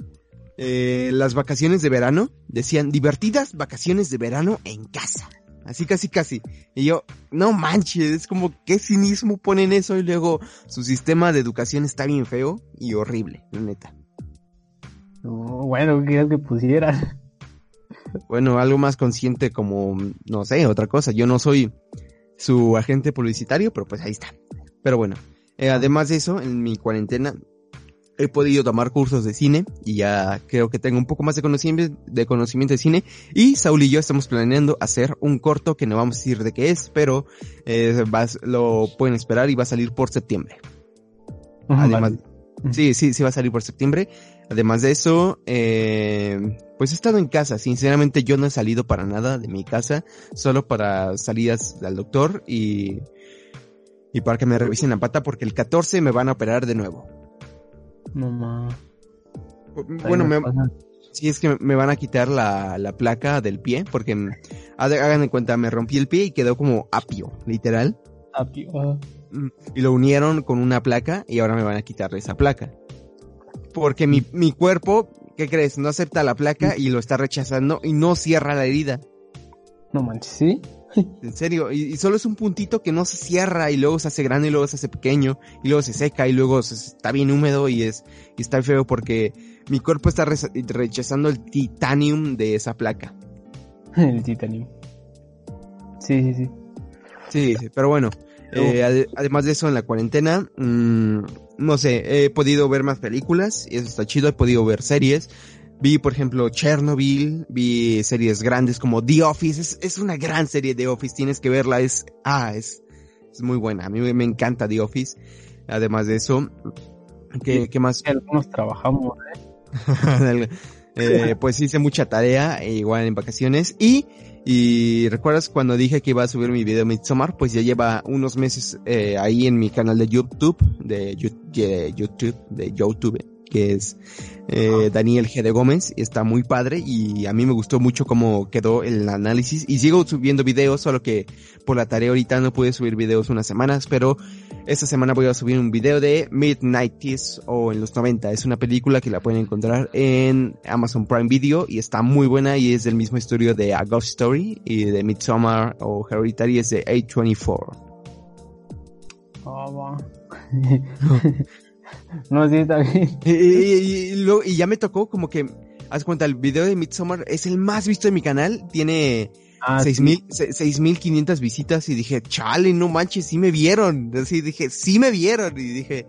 eh, las vacaciones de verano, decían divertidas vacaciones de verano en casa. Así casi casi. Y yo, no manches, es como qué cinismo ponen eso y luego su sistema de educación está bien feo y horrible, la neta. bueno, ¿qué que pusieran? bueno, algo más consciente como, no sé, otra cosa. Yo no soy su agente publicitario, pero pues ahí está. Pero bueno, eh, además de eso, en mi cuarentena he podido tomar cursos de cine y ya creo que tengo un poco más de conocimiento de, conocimiento de cine y Saúl y yo estamos planeando hacer un corto que no vamos a decir de qué es, pero eh, lo pueden esperar y va a salir por septiembre. además, Sí, sí, sí va a salir por septiembre. Además de eso, eh, pues he estado en casa. Sinceramente yo no he salido para nada de mi casa, solo para salidas al doctor y, y para que me revisen la pata porque el 14 me van a operar de nuevo. No más. Bueno, me, sí es que me van a quitar la, la placa del pie porque hagan en cuenta, me rompí el pie y quedó como apio, literal. Apio. ah. Mm, Y lo unieron con una placa y ahora me van a quitar esa placa. Porque mi, mi cuerpo, ¿qué crees? No acepta la placa y lo está rechazando y no cierra la herida. No manches, ¿sí? En serio, y, y solo es un puntito que no se cierra y luego se hace grande y luego se hace pequeño y luego se seca y luego se- está bien húmedo y es y está feo porque mi cuerpo está rechazando el titanium de esa placa. El titanium. Sí, sí, sí. Sí, sí, pero bueno, eh, ade- además de eso en la cuarentena, mm, no sé, he podido ver más películas y eso está chido, he podido ver series. Vi, por ejemplo, Chernobyl, vi series grandes como The Office, es, es una gran serie The Office, tienes que verla, es, ah, es, es muy buena, a mí me, encanta The Office. Además de eso, ¿qué, Sí. qué más? Algunos trabajamos, ¿eh? Eh, pues hice mucha tarea, e igual en vacaciones. Y, y recuerdas cuando dije que iba a subir mi video Midsommar, pues ya lleva unos meses eh, ahí en mi canal de YouTube, de YouTube, de YouTube, que es eh, Daniel G. de Gómez, está muy padre y a mí me gustó mucho cómo quedó el análisis y sigo subiendo videos, solo que por la tarea ahorita no pude subir videos unas semanas, pero esta semana voy a subir un video de Mid-90s o en los 90. Es una película que la pueden encontrar en Amazon Prime Video y está muy buena y es del mismo estudio de A Ghost Story y de Midsommar o Hereditary es de A24. Ah, va. no, sí, está bien. Y, y- y lo- y ya me tocó como que, haz cuenta, el video de Midsommar es el más visto de mi canal, tiene Ah, seis sí. visitas y dije, chale, no manches, sí me vieron. Así dije, sí me vieron. Y dije,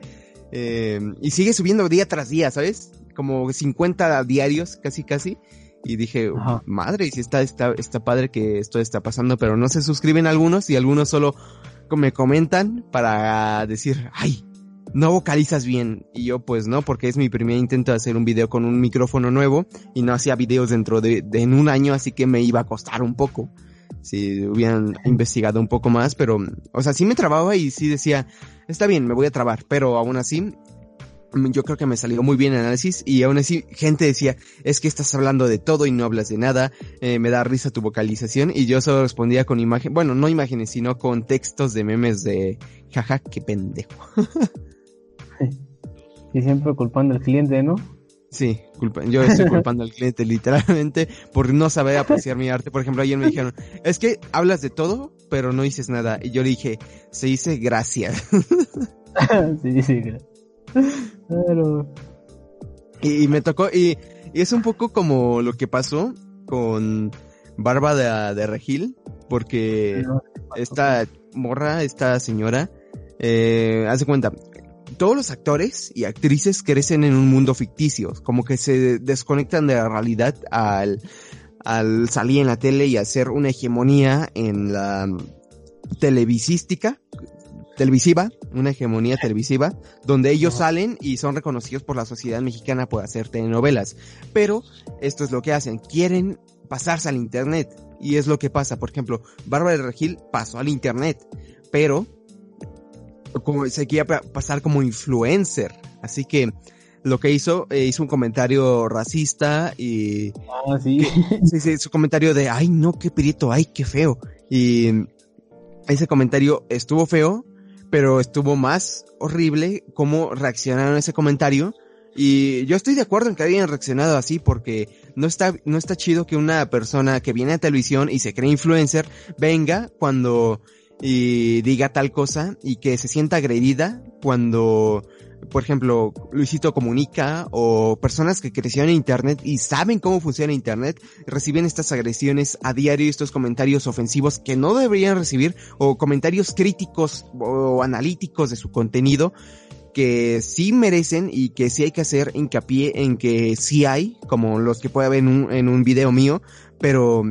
eh, y sigue subiendo día tras día, ¿sabes? Como 50 diarios, casi casi. Y dije, Ajá. madre, si está, está, está padre que esto está pasando, pero no se suscriben algunos y algunos solo me comentan para decir, ay, no vocalizas bien. Y yo pues no, porque es mi primer intento de hacer un video con un micrófono nuevo y no hacía videos dentro de, en un año, así que me iba a costar un poco. Si hubieran investigado un poco más, pero, o sea, sí me trababa y sí decía, está bien, me voy a trabar, pero aún así, mm, yo creo que me salió muy bien el análisis y aún así gente decía, es que estás hablando de todo y no hablas de nada, eh, me da risa tu vocalización y yo solo respondía con imagen, bueno, no imágenes, sino con textos de memes de, jaja, qué pendejo. Y siempre culpando al cliente, ¿no? Sí, culpa, yo estoy culpando al cliente literalmente por no saber apreciar mi arte. Por ejemplo, ayer me dijeron, es que hablas de todo, pero no dices nada. Y yo le dije, se dice gracias. sí, sí, gra- Claro. y, y me tocó, y, y es un poco como lo que pasó con Barba de, de Regil, porque esta morra, esta señora, eh, hace cuenta, todos los actores y actrices crecen en un mundo ficticio, como que se desconectan de la realidad al, al salir en la tele y hacer una hegemonía en la televisística, televisiva, una hegemonía televisiva, donde ellos salen y son reconocidos por la sociedad mexicana por hacer telenovelas. Pero esto es lo que hacen, quieren pasarse al internet. Y es lo que pasa, por ejemplo, Bárbara de Regil pasó al internet, pero como se quería pa- pasar como influencer. Así que lo que hizo, eh, hizo un comentario racista y Ah, sí. sí, sí, su comentario de, ay no, qué prieto, ay, qué feo. Y ese comentario estuvo feo, pero estuvo más horrible cómo reaccionaron a ese comentario. Y yo estoy de acuerdo en que hayan reaccionado así porque no está, no está chido que una persona que viene a televisión y se cree influencer venga cuando y diga tal cosa y que se sienta agredida cuando, por ejemplo, Luisito Comunica o personas que crecieron en Internet y saben cómo funciona Internet reciben estas agresiones a diario y estos comentarios ofensivos que no deberían recibir o comentarios críticos o analíticos de su contenido que sí merecen y que sí hay que hacer hincapié en que sí hay, como los que puede haber en un, en un video mío, pero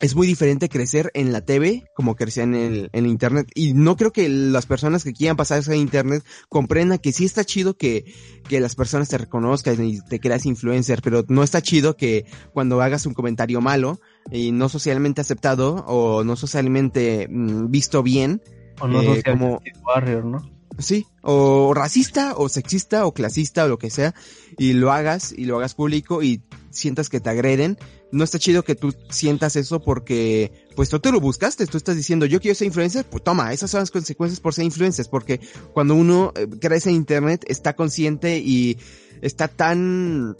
es muy diferente crecer en la TV como crecer en el, en internet. Y no creo que las personas que quieran pasarse a internet comprendan que sí está chido que, que las personas te reconozcan y te creas influencer, pero no está chido que cuando hagas un comentario malo y no socialmente aceptado o no socialmente mm, visto bien, O no Eh, como- warrior, ¿no? Sí, o racista, o sexista, o clasista, o lo que sea, y lo hagas, y lo hagas público, y sientas que te agreden, no está chido que tú sientas eso porque, pues tú te lo buscaste, tú estás diciendo, yo quiero ser influencer, pues toma, esas son las consecuencias por ser influencer, porque cuando uno eh, crece en internet, está consciente y está tan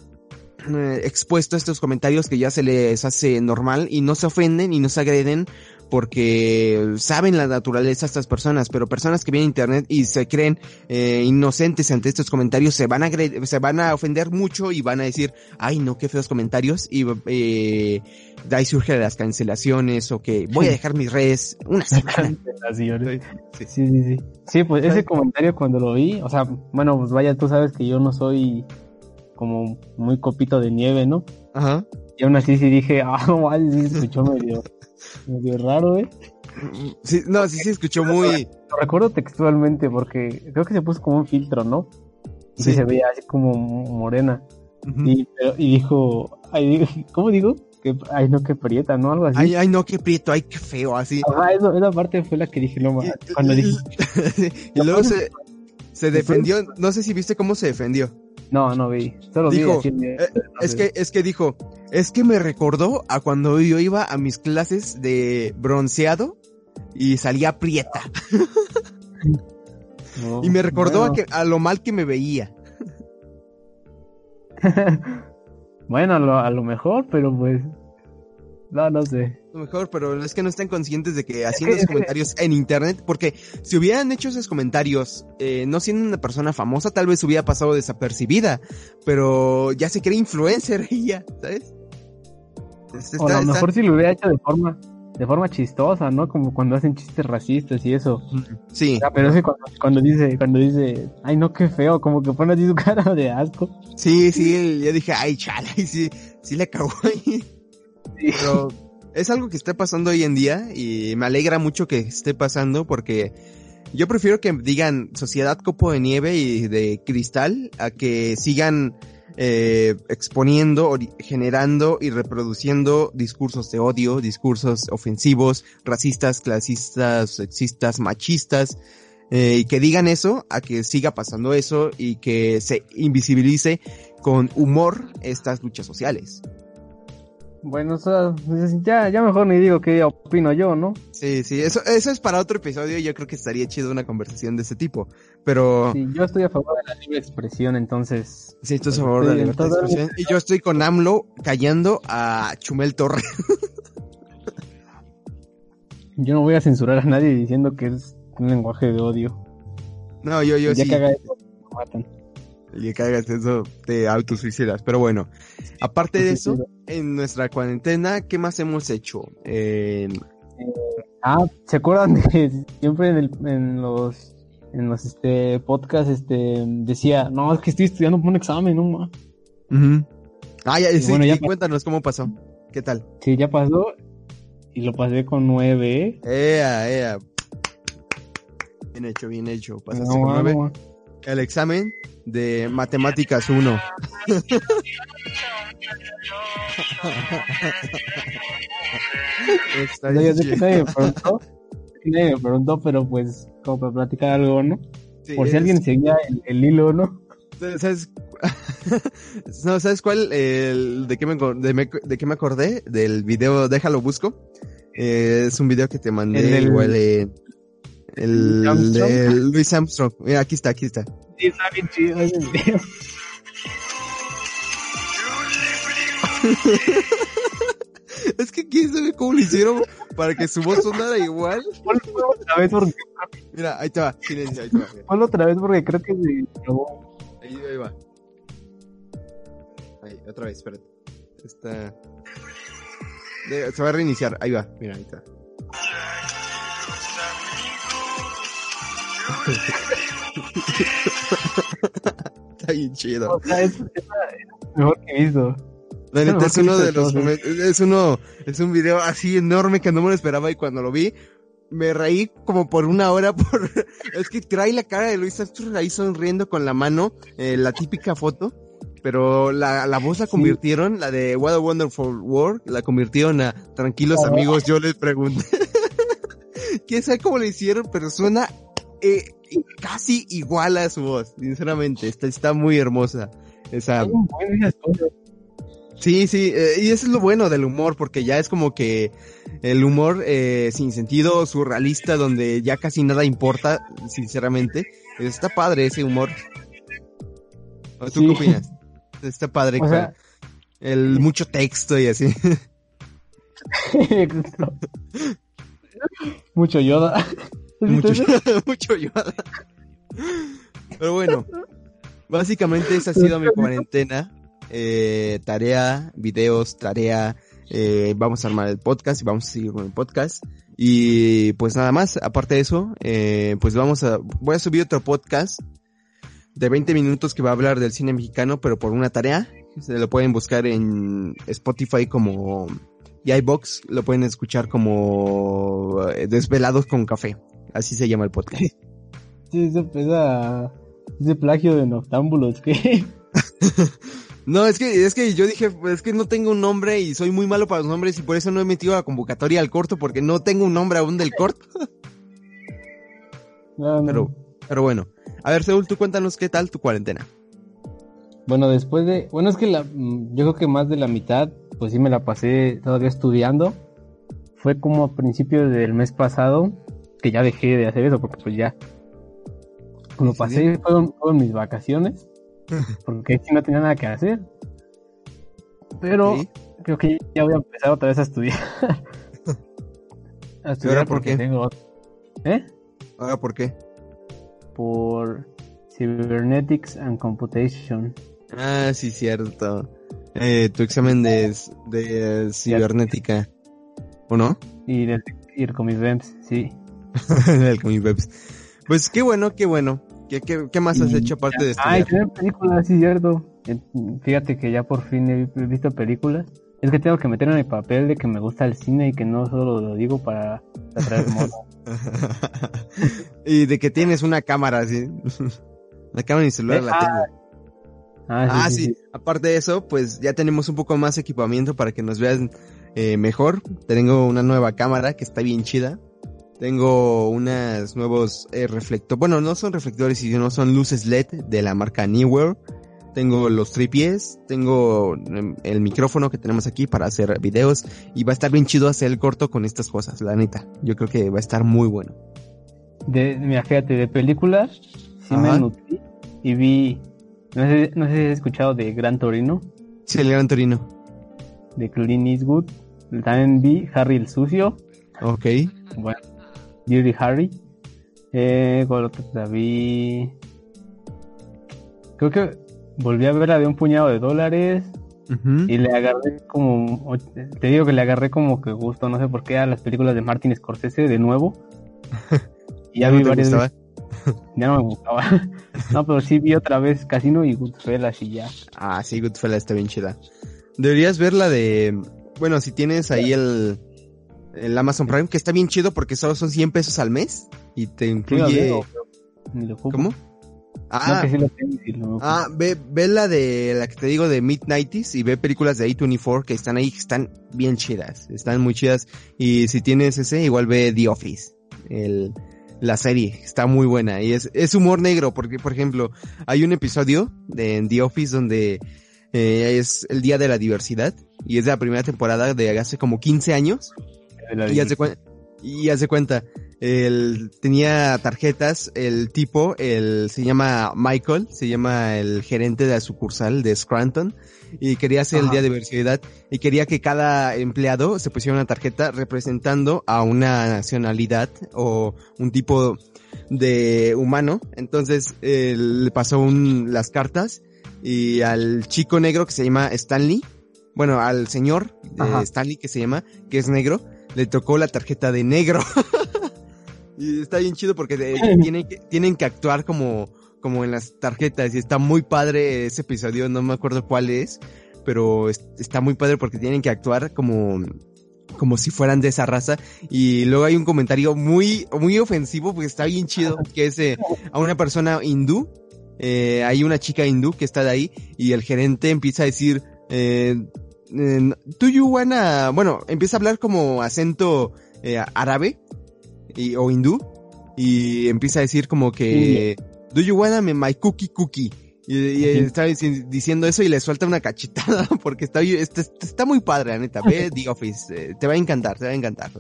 eh, expuesto a estos comentarios que ya se les hace normal y no se ofenden y no se agreden porque saben la naturaleza de estas personas, pero personas que vienen a internet y se creen eh, inocentes ante estos comentarios se van a se van a ofender mucho y van a decir, ay no, qué feos comentarios y eh, de ahí surgen las cancelaciones o que voy a dejar mis redes una semana. Cancelaciones. Sí. Sí, sí, sí. Sí, pues ese comentario cuando lo vi, o sea, bueno, pues vaya, tú sabes que yo no soy como muy copito de nieve, ¿no? Ajá. Y aún así sí dije, ah, no, mal, sí se escuchó medio, medio raro, ¿eh? Sí, no, sí se escuchó muy... Lo recuerdo textualmente porque creo que se puso como un filtro, ¿no? Y Sí. se veía así como morena. Y, pero- y dijo, ay, ¿cómo digo? Que, ay, no, que prieta, ¿no? Algo así. Ay, ay, no, qué prieto, ay, qué feo, así. Eso, esa parte fue la que dije, no, cuando dije, y luego se, se defendió, no sé si viste cómo se defendió. No, no vi, solo Dijo, vi eh, Es que, es que dijo, es que me recordó a cuando yo iba a mis clases de bronceado y salía prieta. No, Y me recordó a, que, a lo mal que me veía. Bueno, a lo, a lo mejor, pero pues. No, no sé. Lo mejor, pero es que no están conscientes de que haciendo es esos comentarios en internet, porque si hubieran hecho esos comentarios, eh, no siendo una persona famosa, tal vez hubiera pasado desapercibida, pero ya se cree influencer ella, ¿sabes? O a lo está- mejor si lo hubiera hecho de forma, de forma chistosa, ¿no? Como cuando hacen chistes racistas y eso. Sí, Ah, pero es que cuando, cuando dice, cuando dice, ay no, qué feo, como que pone así su cara de asco. sí, sí, yo dije, ay, chala, y sí, sí le cagó ahí. Pero es algo que está pasando hoy en día y me alegra mucho que esté pasando porque yo prefiero que digan sociedad copo de nieve y de cristal a que sigan eh, exponiendo, generando y reproduciendo discursos de odio, discursos ofensivos, racistas, clasistas, sexistas, machistas. eh, y que digan eso, a que siga pasando eso y que se invisibilice con humor estas luchas sociales. Bueno, o sea, pues, ya, ya mejor ni digo qué opino yo, ¿no? Sí, sí, eso, eso es para otro episodio. Yo creo que estaría chido una conversación de ese tipo. Pero sí, Sí, yo estoy a favor de la libre expresión, entonces. esto es a favor de la Sí, libertad de expresión. Y yo estoy con AMLO callando a Chumel Torre. Yo no voy a censurar a nadie diciendo que es un lenguaje de odio. No, yo, yo ya sí. que haga eso, lo matan. Y que hagas eso, te autosuicidas. Pero bueno, aparte de eso, en nuestra cuarentena, ¿qué más hemos hecho? Eh, Ah, ¿se acuerdan de siempre en, el, en los en los este podcasts este decía, no, es que estoy estudiando para un examen, no ujú. Ah, ya, sí, bueno, ya cuéntanos cómo pasó. ¿Qué tal? Sí, ya pasó y lo pasé con nueve. Ea, ea. Bien hecho, bien hecho. Pasaste No, con nueve. no, El examen de matemáticas 1. Está no, yo sé que nadie me preguntó, nadie me preguntó, pero pues como para platicar algo, ¿no? Sí, Por si es- alguien seguía el, el hilo, ¿no? ¿Sabes? no, ¿sabes cuál? El, de, qué me, de, me- de qué me acordé? Del video Déjalo Busco. Eh, es un video que te mandé ¿El igual eh, el Armstrong? de Louis Armstrong. Mira, aquí está, aquí está. Sí, está bien chido ese video. Es que quién sabe cómo lo hicieron para que su voz sonara igual. Ponlo otra vez porque, Mira, ahí te va, silencio, ahí te va. ponlo otra vez porque creo que se grabó. Ahí, ahí va. Ahí, otra vez, espérate. Está. Se va a reiniciar. Ahí va, mira, ahí está. está bien chido. O sea, es, es la- mejor que he visto. La neta es uno de los momentos, es uno, es un video así enorme que no me lo esperaba y cuando lo vi, me reí como por una hora por, es que trae la cara de Luis Armstrong ahí sonriendo con la mano, eh, la típica foto, pero la, la voz la convirtieron, la de What a Wonderful World, la convirtieron a Tranquilos Oh. amigos, yo les pregunté. Quién sabe cómo le hicieron, pero suena eh, casi igual a su voz, sinceramente, está, está muy hermosa. Esa. Sí, sí, eh, y eso es lo bueno del humor, porque ya es como que el humor eh, sin sentido, surrealista, donde ya casi nada importa, sinceramente. Está padre ese humor. ¿O ¿Tú Sí. qué opinas? Está padre O sea, el mucho texto y así. mucho Yoda. ¿Has visto mucho, Yoda. Pero bueno, básicamente esa ha sido mi cuarentena. Eh, tarea, videos, tarea. eh, vamos a armar el podcast y vamos a seguir con el podcast. Y pues nada más, aparte de eso, eh, pues vamos a, voy a subir otro podcast de 20 minutos que va a hablar del cine mexicano, pero por una tarea. Se lo pueden buscar en Spotify como y iBox, lo pueden escuchar como eh, Desvelados con Café. Así se llama el podcast. Sí, eso pesa. Ese plagio de noctámbulos que. No, es que, es que yo dije, es que no tengo un nombre y soy muy malo para los nombres y por eso no he metido la convocatoria al corto porque no tengo un nombre aún del corto. No, no. Pero, pero bueno. A ver, Seúl, tú cuéntanos qué tal tu cuarentena. Bueno, después de. Bueno, es que la, mm, yo creo que más de la mitad, pues sí me la pasé todavía estudiando. Fue como a principios del mes pasado que ya dejé de hacer eso, porque pues ya. Lo pasé, fueron, fueron mis vacaciones, porque no tenía nada que hacer. Pero creo que ya voy a empezar otra vez a estudiar. a estudiar ahora por porque qué? tengo. ¿Eh? Ahora, ¿por qué? Por Cybernetics and Computation. Ah, sí, cierto. Eh, tu examen de, de cibernética. ¿O no? Y del y el Comic sí. Pues qué bueno, qué bueno. ¿Qué, qué, qué más has hecho aparte de Ay, estudiar? tener películas, sí, cierto. Fíjate que ya por fin he visto películas. Es que tengo que meterme en el papel de que me gusta el cine y que no solo lo digo para atraer moda. y de que tienes una cámara, así. La cámara en mi celular la ah, tengo. Ah, Ah, sí. Aparte de eso, pues ya tenemos un poco más equipamiento para que nos vean eh, mejor. Tengo una nueva cámara que está bien chida. Tengo unos nuevos eh, reflectores. Bueno, no son reflectores, sino son luces LED de la marca Newer. Tengo los tripies, tengo em, el micrófono que tenemos aquí para hacer videos y va a estar bien chido hacer el corto con estas cosas, la neta. Yo creo que va a estar muy bueno. De, mira, fíjate, de películas sí Ajá. me nutrí y vi, no sé, no sé si has escuchado de Gran Torino, Sí, el Gran Torino. de Clint Eastwood. También vi Harry el Sucio, Ok. bueno, Dirty Harry. Eh, ¿cuál otra la vi? Creo que volví a ver la de un puñado de dólares y le agarré como, te digo que le agarré como que gusto, no sé por qué a las películas de Martin Scorsese de nuevo. Y ya ¿No vi varias gustaba? veces, ya no me gustaba. No, pero sí vi otra vez Casino y Goodfellas y ya. Ah, sí, Goodfellas está bien chida. Deberías ver la de... Bueno, si tienes ahí el, el Amazon Prime, que está bien chido porque solo son 100 pesos al mes y te incluye... veo, pero. ¿Cómo? No, Ah, que sí lo tengo y sí lo ocupo. ah ve, ve la de la que te digo de Mid-90s y ve películas de A24 que están ahí, que están bien chidas. Están muy chidas. Y si tienes ese, igual ve The Office. El, la serie está muy buena y es, es humor negro porque, por ejemplo, hay un episodio de en The Office donde eh, es el Día de la Diversidad y es de la primera temporada de hace como 15 años y cuen- y haz de cuenta, él tenía tarjetas, el tipo, el, se llama Michael, se llama el gerente de la sucursal de Scranton, y quería hacer el día de diversidad, y quería que cada empleado se pusiera una tarjeta representando a una nacionalidad o un tipo de humano. Entonces, él le pasó un, las cartas, y al chico negro que se llama Stanley, bueno, al señor Ajá. Stanley que se llama, que es negro, le tocó la tarjeta de negro. y está bien chido porque tienen, que, tienen que actuar como, como en las tarjetas y está muy padre ese episodio, no me acuerdo cuál es, pero está muy padre porque tienen que actuar como como si fueran de esa raza y luego hay un comentario muy muy ofensivo porque está bien chido que es eh, a una persona hindú eh, hay una chica hindú que está de ahí y el gerente empieza a decir eh, eh, do you wanna bueno empieza a hablar como acento eh, árabe y, o hindú y empieza a decir como que do you wanna me my cookie cookie y, y está dici- diciendo eso y le suelta una cachetada porque está, está muy padre, la neta. Ve The Office, eh, te va a encantar, te va a encantar.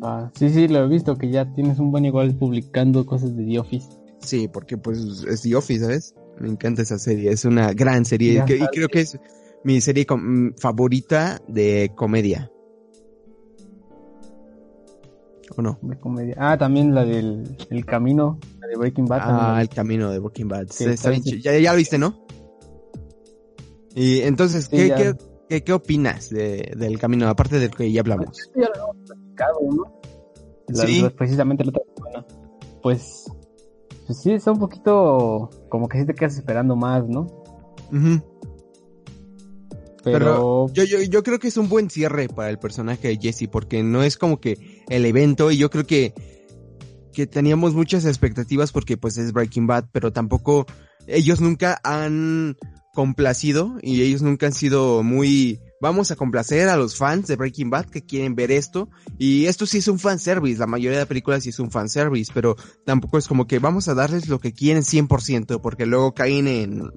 Ah, sí, sí, lo he visto, que ya tienes un buen igual publicando cosas de The Office. Sí, porque pues es The Office, ¿sabes? Me encanta esa serie, es una gran serie Ya y creo que es mi serie com- favorita de comedia. ¿O no? de comedia. Ah, también la del el camino, la de Breaking Bad. Ah, el camino de Breaking Bad. Sí, Está bien ya, ya lo viste, ¿no? Y entonces, Sí, ¿qué, qué, qué, qué opinas de, del camino? Aparte del que ya hablamos. Esto ya lo hemos platicado, ¿no? La- Sí. precisamente la otra semana. Pues, pues sí, está un poquito como que sí te quedas esperando más, ¿no? Ujú. Pero, Yo, yo, yo creo que es un buen cierre para el personaje de Jesse, porque no es como que el evento, y yo creo que, que teníamos muchas expectativas porque pues es Breaking Bad, pero tampoco, ellos nunca han complacido y ellos nunca han sido muy, vamos a complacer a los fans de Breaking Bad que quieren ver esto, y esto sí es un fanservice, la mayoría de películas sí es un fanservice, pero tampoco es como que vamos a darles lo que quieren 100%, porque luego caen en,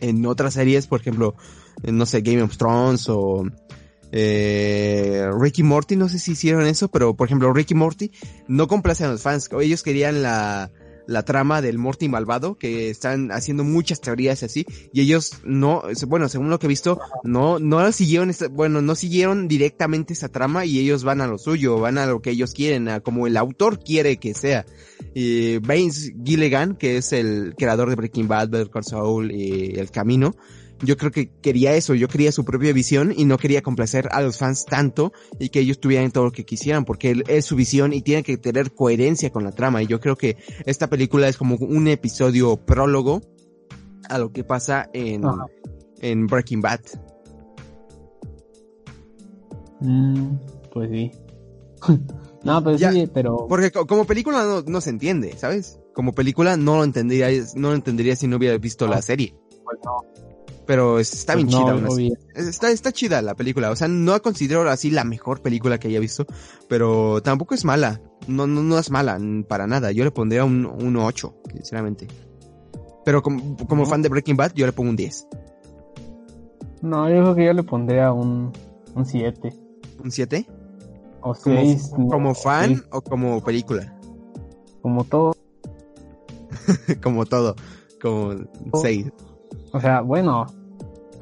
en otras series, por ejemplo, eh, no sé, Game of Thrones o eh, Ricky Morty, no sé si hicieron eso, pero por ejemplo Ricky Morty no complace a los fans, ellos querían la, la trama del Morty malvado, que están haciendo muchas teorías así, y ellos no, bueno, según lo que he visto, no, no siguieron, bueno, no siguieron directamente esa trama y ellos van a lo suyo, van a lo que ellos quieren, a como el autor quiere que sea. Y Vince Gilligan, que es el creador de Breaking Bad, Better Call Saul y El Camino, yo creo que quería eso, yo quería su propia visión y no quería complacer a los fans tanto y que ellos tuvieran todo lo que quisieran, porque él- es su visión y tiene que tener coherencia con la trama. Y yo creo que esta película es como un episodio prólogo a lo que pasa en, Ajá. en Breaking Bad. mm, pues sí. no, pero Ya, sí, pero... Porque co- como película no, no se entiende, ¿sabes? Como película no lo entendería, no lo entendería si no hubiera visto la serie. pues no, Pero es- está pues bien no, chida. Está, está chida la película. O sea, no la considero así la mejor película que haya visto. Pero tampoco es mala. No, no, no es mala, para nada. Yo le pondría un, un 8, sinceramente. Pero como, como ¿No? fan de Breaking Bad, yo le pongo un 10. No, yo creo que yo le pondría un, un 7 ¿Un 7? o Como, 6. como fan o como película. como todo. como todo. Como 6. O sea, bueno,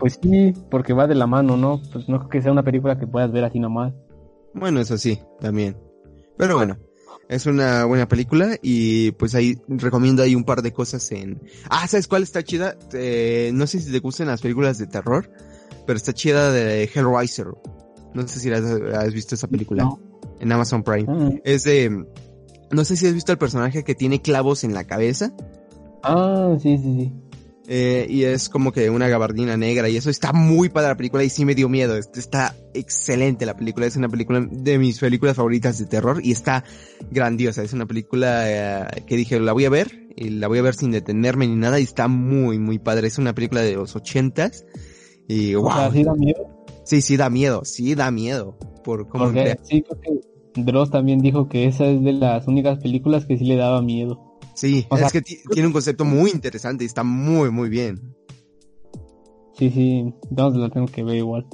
pues sí, porque va de la mano, ¿no? Pues no creo que sea una película que puedas ver así nomás. Bueno, eso sí, también. Pero bueno, es una buena película y pues ahí recomiendo ahí un par de cosas en... Ah, ¿sabes cuál está chida? Eh, no sé si te gustan las películas de terror, pero está chida de Hellraiser. No sé si has, has visto esa película No. en Amazon Prime. Mm. Es de... No sé si has visto el personaje que tiene clavos en la cabeza. Ah, sí, sí, sí. Eh, y es como que una gabardina negra y eso está muy padre la película y sí me dio miedo. Est- Está excelente la película, es una película de mis películas favoritas de terror y está grandiosa. Es una película eh, que dije, la voy a ver y la voy a ver sin detenerme ni nada y está muy, muy padre. Es una película de los ochentas y wow. O sea, sí da miedo. Sí, sí da miedo, sí da miedo por cómo Porque sí, creo que Dross también dijo que esa es de las únicas películas que sí le daba miedo. Sí, o es sea, que ti- tiene un concepto muy interesante y está muy, muy bien. Sí, sí, entonces la tengo que ver igual.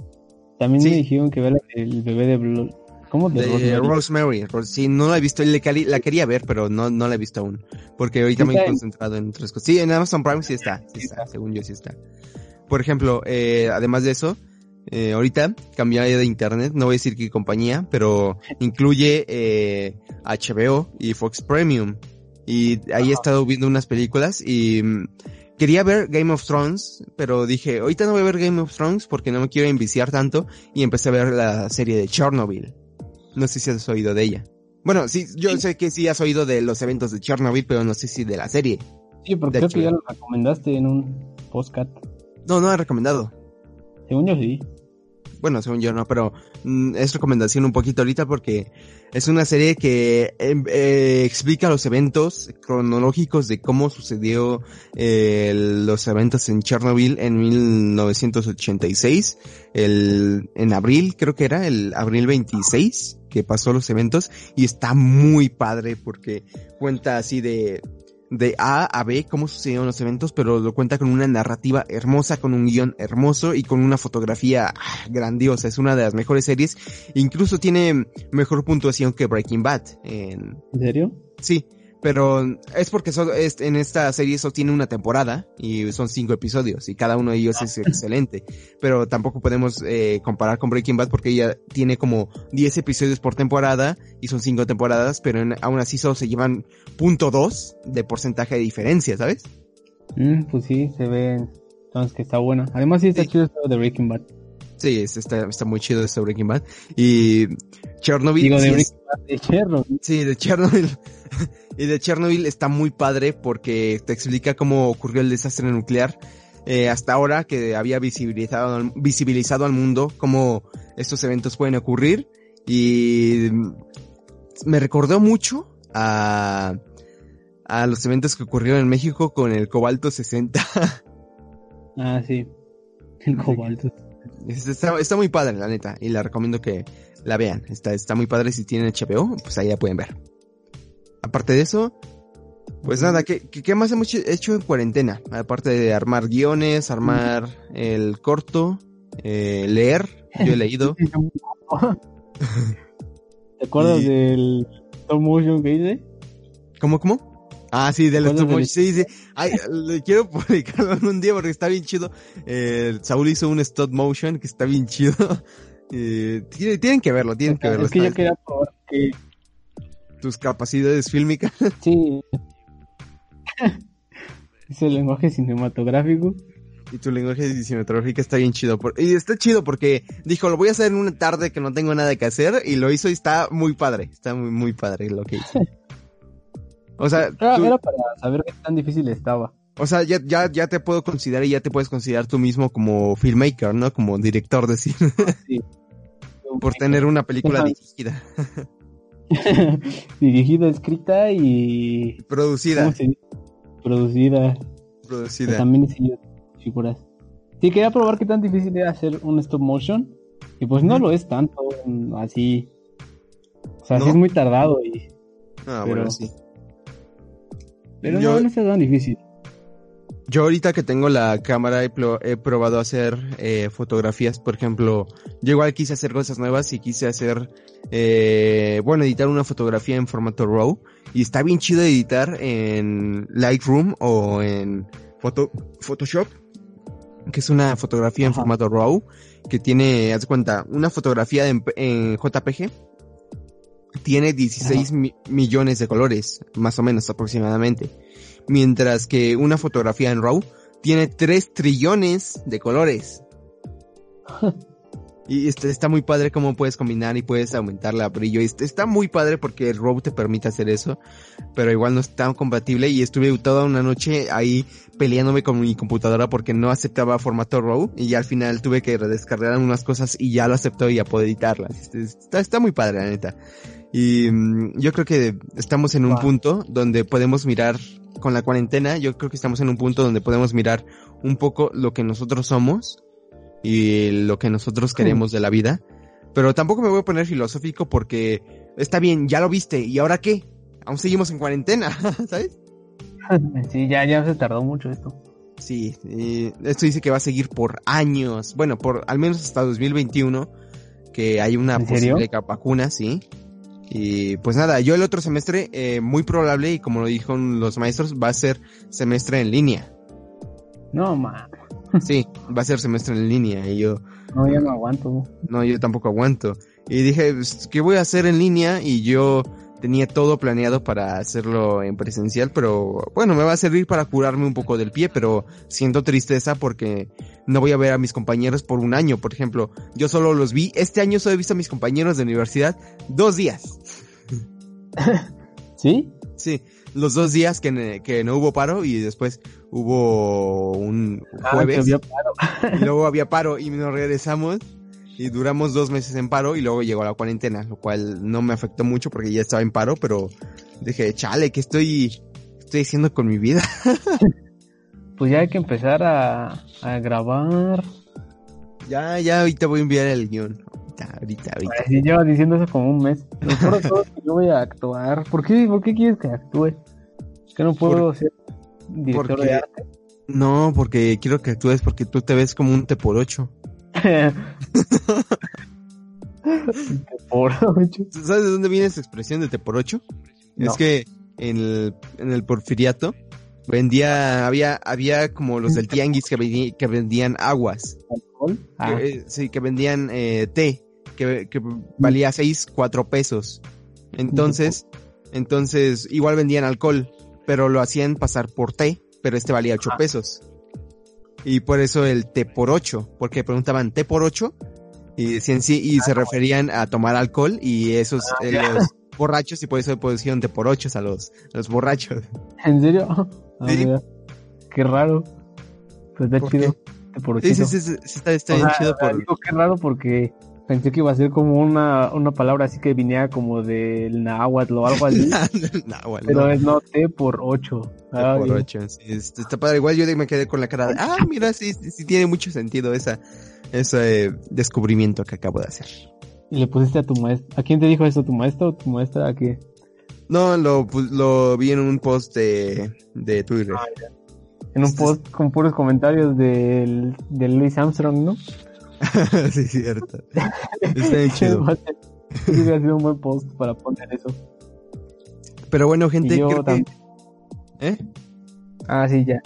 También Sí. me dijeron que ver del bebé de Blue. ¿Cómo? De, De Rosemary. Rosemary. Ro- Sí, no la he visto. La quería ver, pero no, no la he visto aún. Porque ahorita me he concentrado en otras cosas. Sí, en Amazon Prime sí está. Sí está, según yo sí está. Por ejemplo, eh, además de eso, eh, ahorita cambié de internet. No voy a decir qué compañía, pero incluye eh, HBO y Fox Premium. Y ahí he estado viendo unas películas y mm, quería ver Game of Thrones, pero dije, ahorita no voy a ver Game of Thrones porque no me quiero enviciar tanto y empecé a ver la serie de Chernobyl. No sé si has oído de ella. Bueno, sí, yo sé que sí has oído de los eventos de Chernobyl, pero no sé si de la serie. Sí, porque creo que ya lo recomendaste en un podcast. No, no he recomendado. Según yo sí. Bueno, según yo no, pero mm, es recomendación un poquito ahorita porque es una serie que em, eh, explica los eventos cronológicos de cómo sucedió eh, los eventos en Chernobyl en 1986, el, en abril, creo que era el abril 26 que pasó los eventos y está muy padre porque cuenta así de de A a B cómo sucedieron los eventos, pero lo cuenta con una narrativa hermosa, con un guion hermoso y con una fotografía ah, grandiosa. Es una de las mejores series. Incluso tiene mejor puntuación que Breaking Bad. En, ¿En serio? Sí, pero es porque so- es- en esta serie solo tiene una temporada y son cinco episodios y cada uno de ellos es excelente. Pero tampoco podemos eh, comparar con Breaking Bad porque ella tiene como 10 episodios por temporada y son cinco temporadas, pero en- aún así solo se llevan punto dos de porcentaje de diferencia, ¿sabes? Mm, pues sí, se ve entonces que está buena. Además sí está Sí. chido esto de Breaking Bad. Sí, es- está, está muy chido este Breaking Bad. Y Chernobyl. Digo, de sí Breaking Bad de Chernobyl. Sí, de Chernobyl. y de Chernobyl está muy padre porque te explica cómo ocurrió el desastre nuclear. eh, hasta ahora que había visibilizado, al- visibilizado al mundo cómo estos eventos pueden ocurrir. Y me recordó mucho a, a los eventos que ocurrieron en México con el cobalto 60. Ah, sí. El cobalto. Es- Está, está muy padre, la neta, y la recomiendo que la vean. Está, está muy padre si tienen HBO, pues ahí la pueden ver. Aparte de eso, pues nada, ¿qué, qué, más hemos hecho en cuarentena? Aparte de armar guiones, armar el corto, eh, leer, yo he leído. ¿Te acuerdas Y- del stop motion que hice? ¿Cómo, cómo? Ah, sí, del ¿Te stop motion. Sí, sí. Ay, le quiero publicarlo en un día porque está bien chido. Eh, Saúl hizo un stop motion que está bien chido. Eh, tienen, que verlo, tienen que verlo. es que yo quería probar que tus capacidades fílmicas. sí. es el lenguaje cinematográfico. Y tu lenguaje cinematográfico está bien chido. por- y está chido porque dijo, lo voy a hacer en una tarde que no tengo nada que hacer. Y lo hizo y está muy padre. Está muy, muy padre lo que hizo. O sea, Era, tú- era para saber qué tan difícil estaba. o sea ya, ya, ya te puedo considerar y ya te puedes considerar tú mismo como filmmaker, ¿no? Como director de cine. Sí. por tener una película dirigida, Dirigida, escrita y producida, producida. Producida. también hice figuras. Sí, quería probar qué tan difícil era hacer un stop motion. Y pues no lo es tanto, así. O sea, ¿No? sí es muy tardado y. Ah, pero- bueno, sí. Pero Yo- no, no está tan difícil. Yo ahorita que tengo la cámara he, he probado hacer eh, fotografías, por ejemplo, yo igual quise hacer cosas nuevas y quise hacer, eh, bueno, editar una fotografía en formato RAW. Y está bien chido editar en Lightroom o en Photo- Photoshop, que es una fotografía en formato RAW que tiene, haz cuenta, una fotografía en, en JPG tiene 16 mi- millones de colores, más o menos aproximadamente mientras que una fotografía en RAW tiene 3 trillones de colores. Y está, está muy padre cómo puedes combinar y puedes aumentar la brillo. Y Está, muy padre porque el RAW te permite hacer eso, pero igual no es tan compatible y estuve toda una noche ahí peleándome con mi computadora porque no aceptaba formato RAW y ya al final tuve que redescargar unas cosas y ya lo aceptó y ya puedo editarlas. Este, Está, está muy padre, la neta. Y mm, yo creo que estamos en un Wow. punto donde podemos mirar con la cuarentena, yo creo que estamos en un punto donde podemos mirar un poco lo que nosotros somos y lo que nosotros queremos de la vida. Pero tampoco me voy a poner filosófico porque está bien, ya lo viste, ¿y ahora qué? Aún seguimos en cuarentena, ¿sabes? sí, ya, ya se tardó mucho esto. Sí, esto dice que va a seguir por años, bueno, por al menos hasta 2021, que hay una posible vacuna, sí. Y pues nada, yo el otro semestre, eh, muy probable, y como lo dijeron los maestros, va a ser semestre en línea. No, ma. Sí, va a ser semestre en línea. Y yo, No, ya no aguanto. no, yo tampoco aguanto. Y dije, pues, ¿qué voy a hacer en línea? Y yo tenía todo planeado para hacerlo en presencial, pero bueno, me va a servir para curarme un poco del pie, pero siento tristeza porque no voy a ver a mis compañeros por un año. Por ejemplo, yo solo los vi, este año solo he visto a mis compañeros de universidad dos días. ¿Sí? Sí, los dos días que, que no hubo paro y después hubo un Ah, jueves que había paro. y luego había paro y nos regresamos y duramos dos meses en paro y luego llegó la cuarentena, lo cual no me afectó mucho porque ya estaba en paro, pero dije, chale, ¿qué estoy, estoy haciendo con mi vida? Pues ya hay que empezar a, a grabar. ya, ya, ahorita voy a enviar el guion. Ahorita, ahorita, ahorita. Así lleva diciendo eso como un mes. Lo todo que yo voy a actuar. ¿Por qué, ¿Por qué quieres que actúe? Que no puedo ser director porque- de arte. No, porque quiero que actúes porque tú te ves como un te por ocho. Por ocho. ¿Sabes de dónde viene esa expresión de te por ocho? No. Es que en el, en el porfiriato vendía, había, había como los del tianguis que, vendi- que vendían aguas. ¿Alcohol? Ah, que, eh, sí, que vendían eh, té, que, que valía seis, cuatro pesos. Entonces, entonces, igual vendían alcohol, pero lo hacían pasar por té, pero este valía ocho Ah. pesos. Y por eso el té por ocho, porque preguntaban té por ocho, y decían sí, y se referían a tomar alcohol, y esos, Ah, eh, los borrachos, y por eso pusieron té por ocho a los, a los borrachos. ¿En serio? Ah, Sí. Qué raro. Pues está ¿Por chido. Por Sí, sí, sí, sí, sí, está, está O bien sea, chido por... digo qué raro porque pensé que iba a ser como una, una palabra así que viniera como del náhuatl o algo así. pero no. es no, T por 8. Está por ocho, sí, está, está padre. Igual yo me quedé con la cara de, ah, mira, sí, sí, sí tiene mucho sentido esa, ese descubrimiento que acabo de hacer. Y le pusiste a tu maestra. ¿A quién te dijo eso? ¿Tu maestro o tu maestra? ¿A qué? No, lo, lo vi en un post de, de Twitter. En un Este- post con puros comentarios del, del Louis Armstrong, ¿no? sí, cierto. Está chido. Sí, hubiera sido un buen post para poner eso. Pero bueno, gente, creo que... ¿Eh? Ah, sí, ya.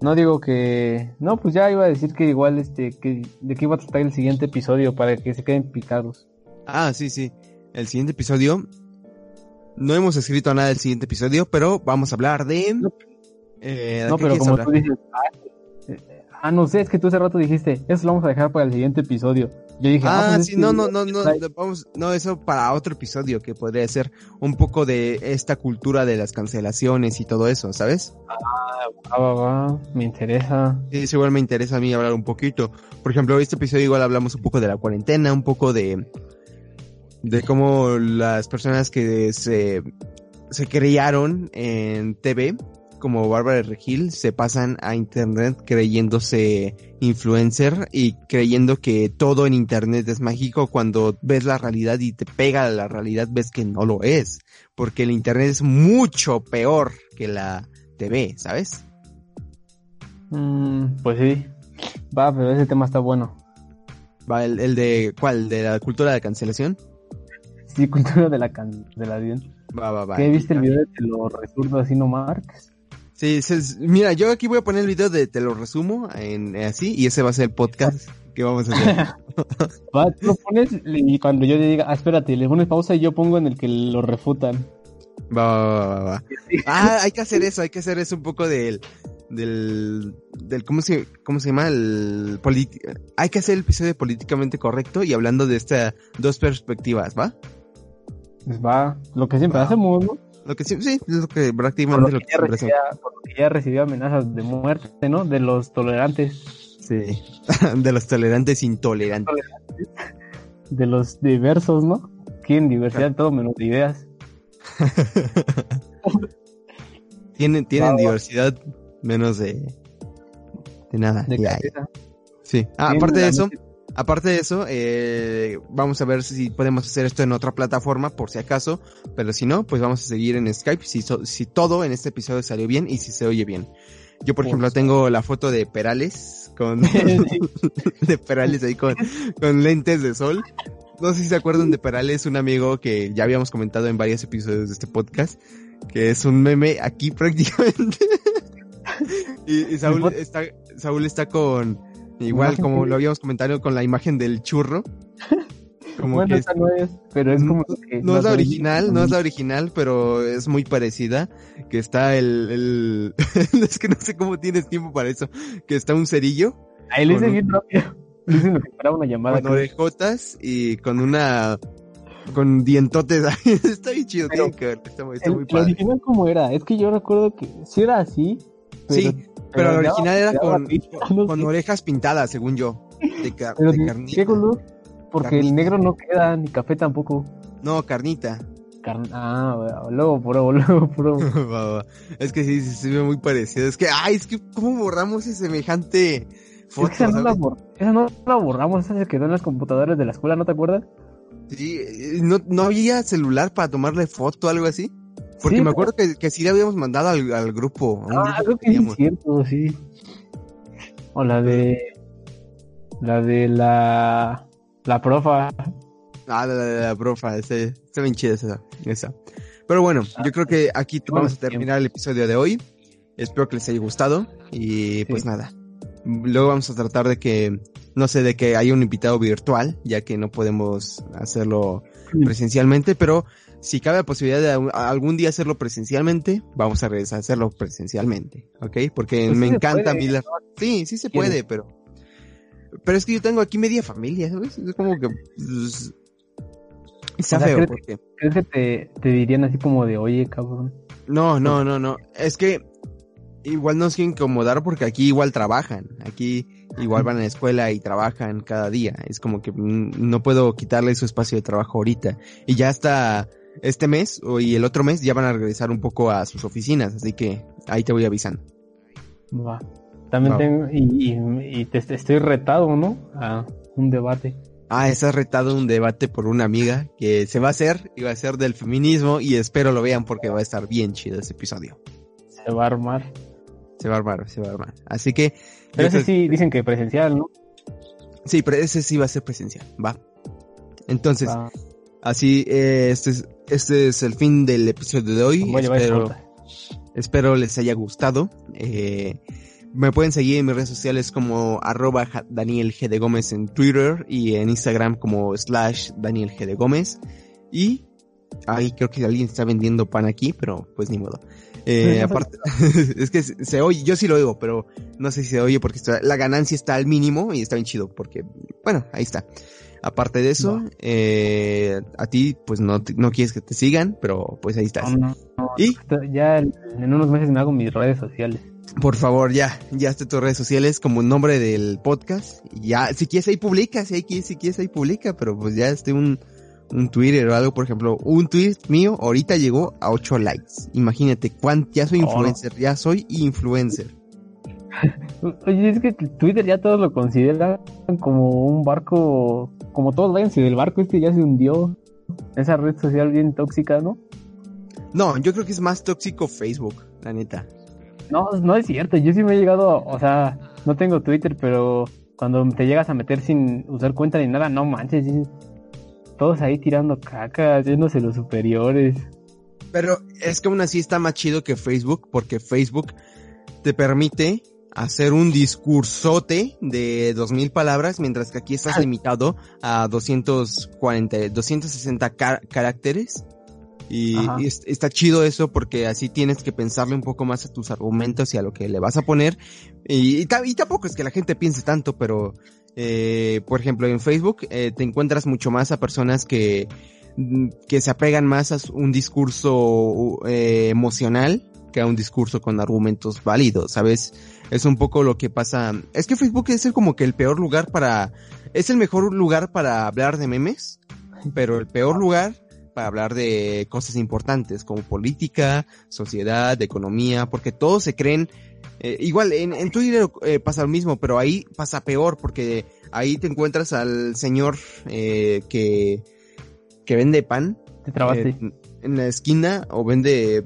No digo que... No, pues ya iba a decir que igual, este, que de qué iba a tratar el siguiente episodio para que se queden picados. Ah, sí, sí. El siguiente episodio... No hemos escrito nada del siguiente episodio, pero vamos a hablar de... No. Eh, ¿de No, pero como hablar? tú dices... Ah, ah, no sé, es que tú hace rato dijiste, eso lo vamos a dejar para el siguiente episodio. Yo dije, Ah, pues es sí, no, no, no, no, vamos, no, eso para otro episodio que podría ser un poco de esta cultura de las cancelaciones y todo eso, ¿sabes? Va, va, va, me interesa. Sí, eso igual me interesa a mí hablar un poquito. Por ejemplo, este episodio igual hablamos un poco de la cuarentena, un poco de, de cómo las personas que se, se criaron en TV, como Bárbara de Regil, se pasan a internet creyéndose influencer y creyendo que todo en internet es mágico cuando ves la realidad y te pega a la realidad ves que no lo es. Porque el internet es mucho peor que la TV, ¿sabes? Mm, pues sí. Va, pero ese tema está bueno. Va, el, el de, ¿cuál? ¿De la cultura de cancelación? Sí, cultura de la cancelación. Va, va, va. ¿Qué viste el video de Te lo resurdo así no Marx? Sí, sí, mira, yo aquí voy a poner el video de, te lo resumo en, eh, así, y ese va a ser el podcast que vamos a hacer. Va, tú lo pones y cuando yo le diga, ah, espérate, le pones pausa y yo pongo en el que lo refutan. Va, va, va, va. Ah, hay que hacer eso, hay que hacer eso un poco del, del, del, ¿cómo se, cómo se llama? El hay que hacer el episodio políticamente correcto y hablando de estas dos perspectivas, ¿va? Pues va, lo que siempre hacemos, ¿no? Lo que sí, sí, es lo que prácticamente lo que, que recibía, por lo que ya recibía amenazas de muerte, ¿no? De los tolerantes, Sí. de los tolerantes intolerantes. de los diversos, ¿no? Quieren diversidad todo menos de ideas. Tienen, tienen diversidad menos de, de nada. De Ya. Sí. Ah, Tienen aparte de eso, aparte de eso, eh, vamos a ver si podemos hacer esto en otra plataforma, por si acaso, pero si no, pues vamos a seguir en Skype, si, so- si todo en este episodio salió bien y si se oye bien. Yo, por ejemplo, tengo la foto de Perales, con, de Perales ahí con, con lentes de sol. No sé si se acuerdan de Perales, un amigo que ya habíamos comentado en varios episodios de este podcast, que es un meme aquí prácticamente. y, y Saúl está, Saúl está con, igual como que- lo habíamos comentado con la imagen del churro. Como bueno, que esa no es, pero es como que no es la original, no es la original, pero es muy parecida. Que está el, el... es que no sé cómo tienes tiempo para eso. Que está un cerillo Ahí le un- bien rápido. Lo que esperaba una llamada. con orejotas y con una con dientotes. está bien chido, Pero tienen que ver, está, muy- está El, muy padre. original cómo era, es que yo recuerdo que sí era así. Sí, pero el ya- original era con, orejas pintadas, según yo. De, car- Pero de ¿de carnita. ¿qué color? Porque Carnita. el negro no queda, ni café tampoco. No, carnita. Carn- ah, luego pruebo, luego pruebo. Es que sí, sí, se ve muy parecido. Es que, ay, es que, ¿cómo borramos ese semejante Es foto? que esa, no la ¿sabes? bor- esa no la borramos, esa se quedó en las computadoras de la escuela, ¿no te acuerdas? Sí, eh, ¿no, ¿no había celular para tomarle foto o algo así? Porque Sí, me acuerdo que, que sí le habíamos mandado al, al grupo. Ah, grupo creo que sí cierto, sí. O la de... La de la... La profa. Ah, la, la, la, la profa, ese, está bien chida esa, esa. Pero bueno, yo creo que aquí Ah, vamos a terminar el episodio de hoy. Espero que les haya gustado y pues Sí. nada. Luego vamos a tratar de que, no sé, de que haya un invitado virtual, ya que no podemos hacerlo presencialmente, pero si cabe la posibilidad de algún- día hacerlo presencialmente, vamos a regresar a hacerlo presencialmente, ¿ok? Porque Pues me encanta a mí la... Sí, sí se puede, pero... Pero es que yo tengo aquí media familia, ¿sabes? Es como que... pues, está O sea, feo, ¿crees- porque... ¿Crees que te, te dirían así como de, oye, cabrón? No, no, no, no. Es que igual nos quieren incomodar porque aquí igual trabajan. Aquí igual van a la escuela y trabajan cada día. Es como que no puedo quitarle su espacio de trabajo ahorita. Y ya hasta este mes o y el otro mes ya van a regresar un poco a sus oficinas. Así que ahí te voy avisando. Va. También tengo, y, y, y te, te estoy retado, ¿no? A un debate. Ah, estás retado un debate por una amiga que se va a hacer y va a ser del feminismo y espero lo vean porque va a estar bien chido ese episodio. Se va a armar. Se va a armar, se va a armar. Así que... Pero ese creo- sí, dicen que presencial, ¿no? Sí, pero ese sí va a ser presencial, va. Entonces, Va. así, eh, este es, este es el fin del episodio de hoy. Espero, espero les haya gustado. Eh, me pueden seguir en mis redes sociales como arroba Daniel G. de Gómez en Twitter y en Instagram como slash Daniel G. de Gómez. Y ahí creo que alguien está vendiendo pan aquí, pero pues ni modo. Eh, aparte, es que se, oye, yo sí lo oigo, pero no sé si se oye porque está- la ganancia está al mínimo y está bien chido porque, bueno, ahí está. Aparte de eso, eh, a ti pues no, no quieres que te sigan, pero pues ahí estás. No, no, no. Y Ya en unos meses me hago mis redes sociales. por favor, ya, ya está tus redes sociales como nombre del podcast. Y Ya, si quieres ahí publica, si, hay, si quieres ahí publica, pero pues ya esté un, un Twitter o algo, por ejemplo, un tweet mío ahorita llegó a 8 likes. Imagínate, cuán, ya soy Oh, influencer, ya soy influencer. Oye, es que Twitter ya todos lo consideran como un barco, como todos váyanse del barco, este ya se hundió. Esa red social bien tóxica, ¿no? No, yo creo que es más tóxico Facebook, la neta. No, no es cierto, yo sí me he llegado, o sea, no tengo Twitter, pero cuando te llegas a meter sin usar cuenta ni nada, no manches, sí, todos ahí tirando caca, haciéndose los superiores. Pero es que aún así está más chido que Facebook, porque Facebook te permite hacer un discursote de 2000 palabras, mientras que aquí estás Ah. limitado a 240, 260 car- caracteres. Y, está chido eso porque así tienes que pensarle un poco más a tus argumentos y a lo que le vas a poner. Y, y ta- y tampoco es que la gente piense tanto, pero, eh, por ejemplo, en Facebook eh, te encuentras mucho más a personas que, mm, que se apegan más a un discurso eh, emocional que a un discurso con argumentos válidos, ¿sabes? Es un poco lo que pasa. Es que Facebook es el- como que el peor lugar para, es el mejor lugar para hablar de memes, pero el peor lugar para hablar de cosas importantes como política, sociedad, economía, porque todos se creen, eh, igual en, en Twitter eh, pasa lo mismo, pero ahí pasa peor porque ahí te encuentras al señor eh, que, que vende pan Te trabaste. eh, en la esquina o vende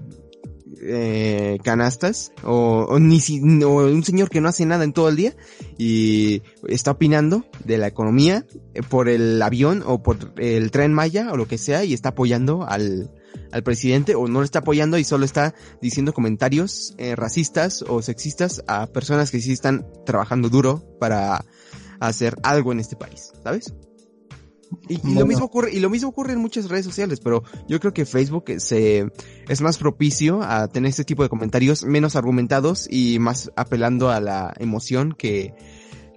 eh, canastas o, o ni si, o un señor que no hace nada en todo el día y está opinando de la economía por el avión o por el tren Maya o lo que sea y está apoyando al, al presidente o no lo está apoyando y solo está diciendo comentarios eh, racistas o sexistas a personas que sí están trabajando duro para hacer algo en este país, ¿sabes? Y, y lo mismo ocurre, y lo mismo ocurre en muchas redes sociales, pero yo creo que Facebook se, es más propicio a tener este tipo de comentarios menos argumentados y más apelando a la emoción que,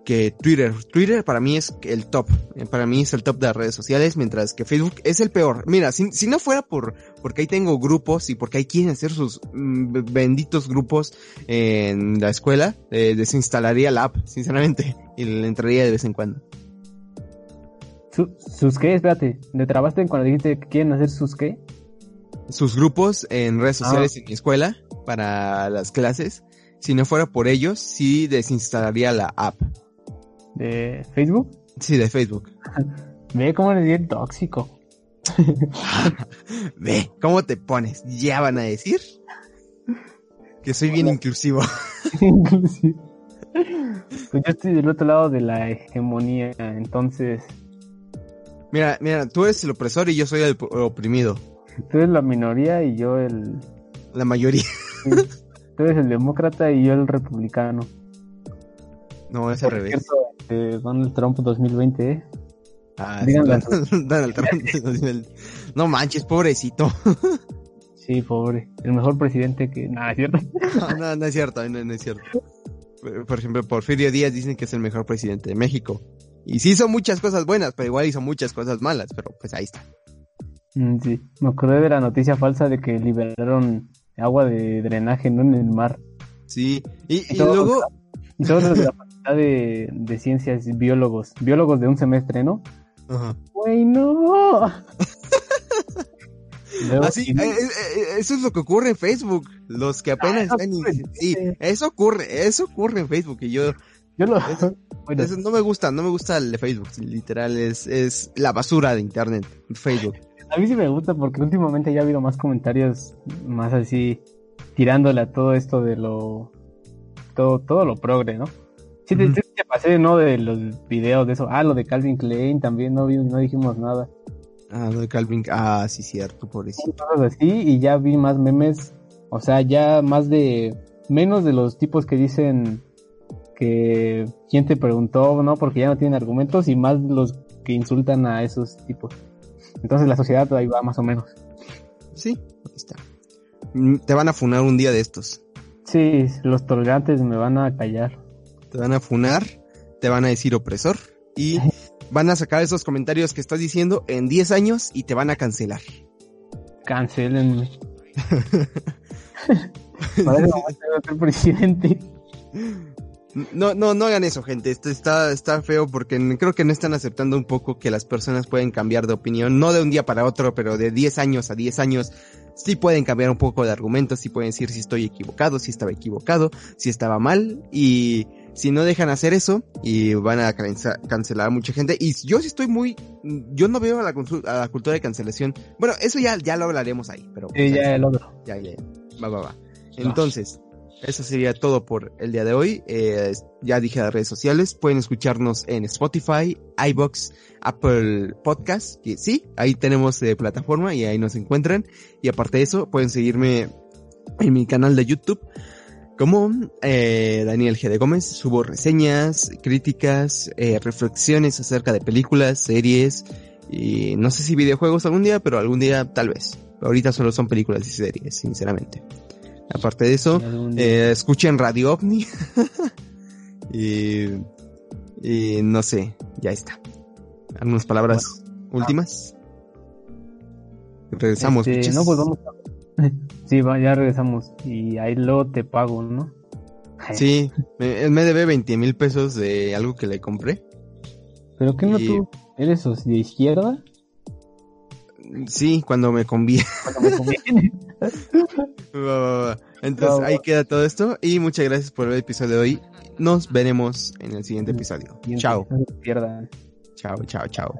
que Twitter. Twitter para mí es el top. Eh, Para mí es el top de las redes sociales, mientras que Facebook es el peor. Mira, si, si no fuera por porque ahí tengo grupos y porque ahí quieren hacer sus mm, benditos grupos en la escuela, eh, desinstalaría la app, sinceramente, y le entraría de vez en cuando. Su- ¿Sus qué? Espérate, ¿le trabaste cuando dijiste que quieren hacer sus qué? Sus grupos en redes Ah. sociales en mi escuela para las clases. Si no fuera por ellos, sí desinstalaría la app. ¿De Facebook? Sí, de Facebook. Ve cómo eres bien tóxico. Ve, ¿cómo te pones? ¿Ya van a decir? Que soy bien inclusivo. Inclusive. Pues yo estoy del otro lado de la hegemonía, entonces Mira, mira, tú eres el opresor y yo soy el op- oprimido. tú eres la minoría y yo el... La mayoría. Tú eres el demócrata y yo el republicano. No, es al revés. cierto, este, Donald Trump 2020, ¿eh? Ah, sí, Donald- Trump. No manches, pobrecito. Sí, pobre. El mejor presidente que... Nada, ¿cierto? No, no, no es cierto, no, no es cierto. Por por ejemplo, Porfirio Díaz dicen que es el mejor presidente de México. Y sí hizo muchas cosas buenas, pero igual hizo muchas cosas malas, pero pues ahí está. Mm, Sí, me acordé de la noticia falsa de que liberaron agua de drenaje ¿no? en el mar. Sí, y, luego, Y todos los de la facultad de, de ciencias, biólogos, biólogos de un semestre, ¿no? Ajá. ¡Güey, no! Así, eh, eh, eh, eso es lo que ocurre en Facebook. Los que apenas Ah, están, ocurre, in- sí, sí. eso ocurre, eso ocurre en Facebook y yo, yo lo... eso- bueno, eso no me gusta, no me gusta el de Facebook, literal es, es la basura de internet, Facebook. a mí sí me gusta porque últimamente ya ha habido más comentarios más así tirándole a todo esto de lo... Todo, todo lo progre, ¿no? Sí, te, sí te pasé, ¿no? De los videos de eso. Ah, lo de Calvin Klein también no, vi- no dijimos nada. Ah, lo de Calvin, ah, sí, cierto, pobrecito. cosas así y ya vi más memes, o sea, ya más de menos de los tipos que dicen que quién te preguntó, ¿no? Porque ya no tienen argumentos y más los que insultan a esos tipos. Entonces la sociedad ahí va más o menos. Sí, ahí está. Mm, Te van a funar un día de estos. Sí, los tolerantes me van a callar. Te van a funar, te van a decir opresor y van a sacar esos comentarios que estás diciendo en 10 años y te van a cancelar. Cancelenme. Para eso ser presidente. No, no, no hagan eso, gente. Esto está, está feo porque creo que no están aceptando un poco que las personas pueden cambiar de opinión, no de un día para otro, pero de 10 años a 10 años sí pueden cambiar un poco de argumentos, sí pueden decir si estoy equivocado, si estaba equivocado, si estaba mal y si no dejan hacer eso y van a cancelar a mucha gente y yo sí estoy muy, yo no veo a la, a la cultura de cancelación. Bueno, eso ya, ya lo hablaremos ahí, pero Sí, ya el otro. ya, ya, ya. Va, va, va. Entonces, eso sería todo por el día de hoy. Eh, ya dije las redes sociales. Pueden escucharnos en Spotify, iBox, Apple Podcast. Que sí, ahí tenemos eh, plataforma y ahí nos encuentran. Y aparte de eso, pueden seguirme en mi canal de YouTube. Como eh, Daniel G. de Gómez, subo reseñas, críticas, eh, reflexiones acerca de películas, series y no sé si videojuegos algún día, pero algún día tal vez. Ahorita solo son películas y series, sinceramente. Aparte de eso, eh, escuchen Radio OVNI. y, y no sé, ya está. ¿Algunas palabras últimas? Regresamos. Este, no, pues vamos a... Sí, va, ya regresamos. Y ahí luego te pago, ¿no? Sí, me, él me debe 20 mil pesos de algo que le compré. ¿Pero qué no Y- tú? ¿Eres de izquierda? Sí, cuando me conviene. Cuando me conviene. Entonces ahí queda todo esto y muchas gracias por el episodio de hoy. Nos veremos en el siguiente episodio. Chao. Chao, chao, chao.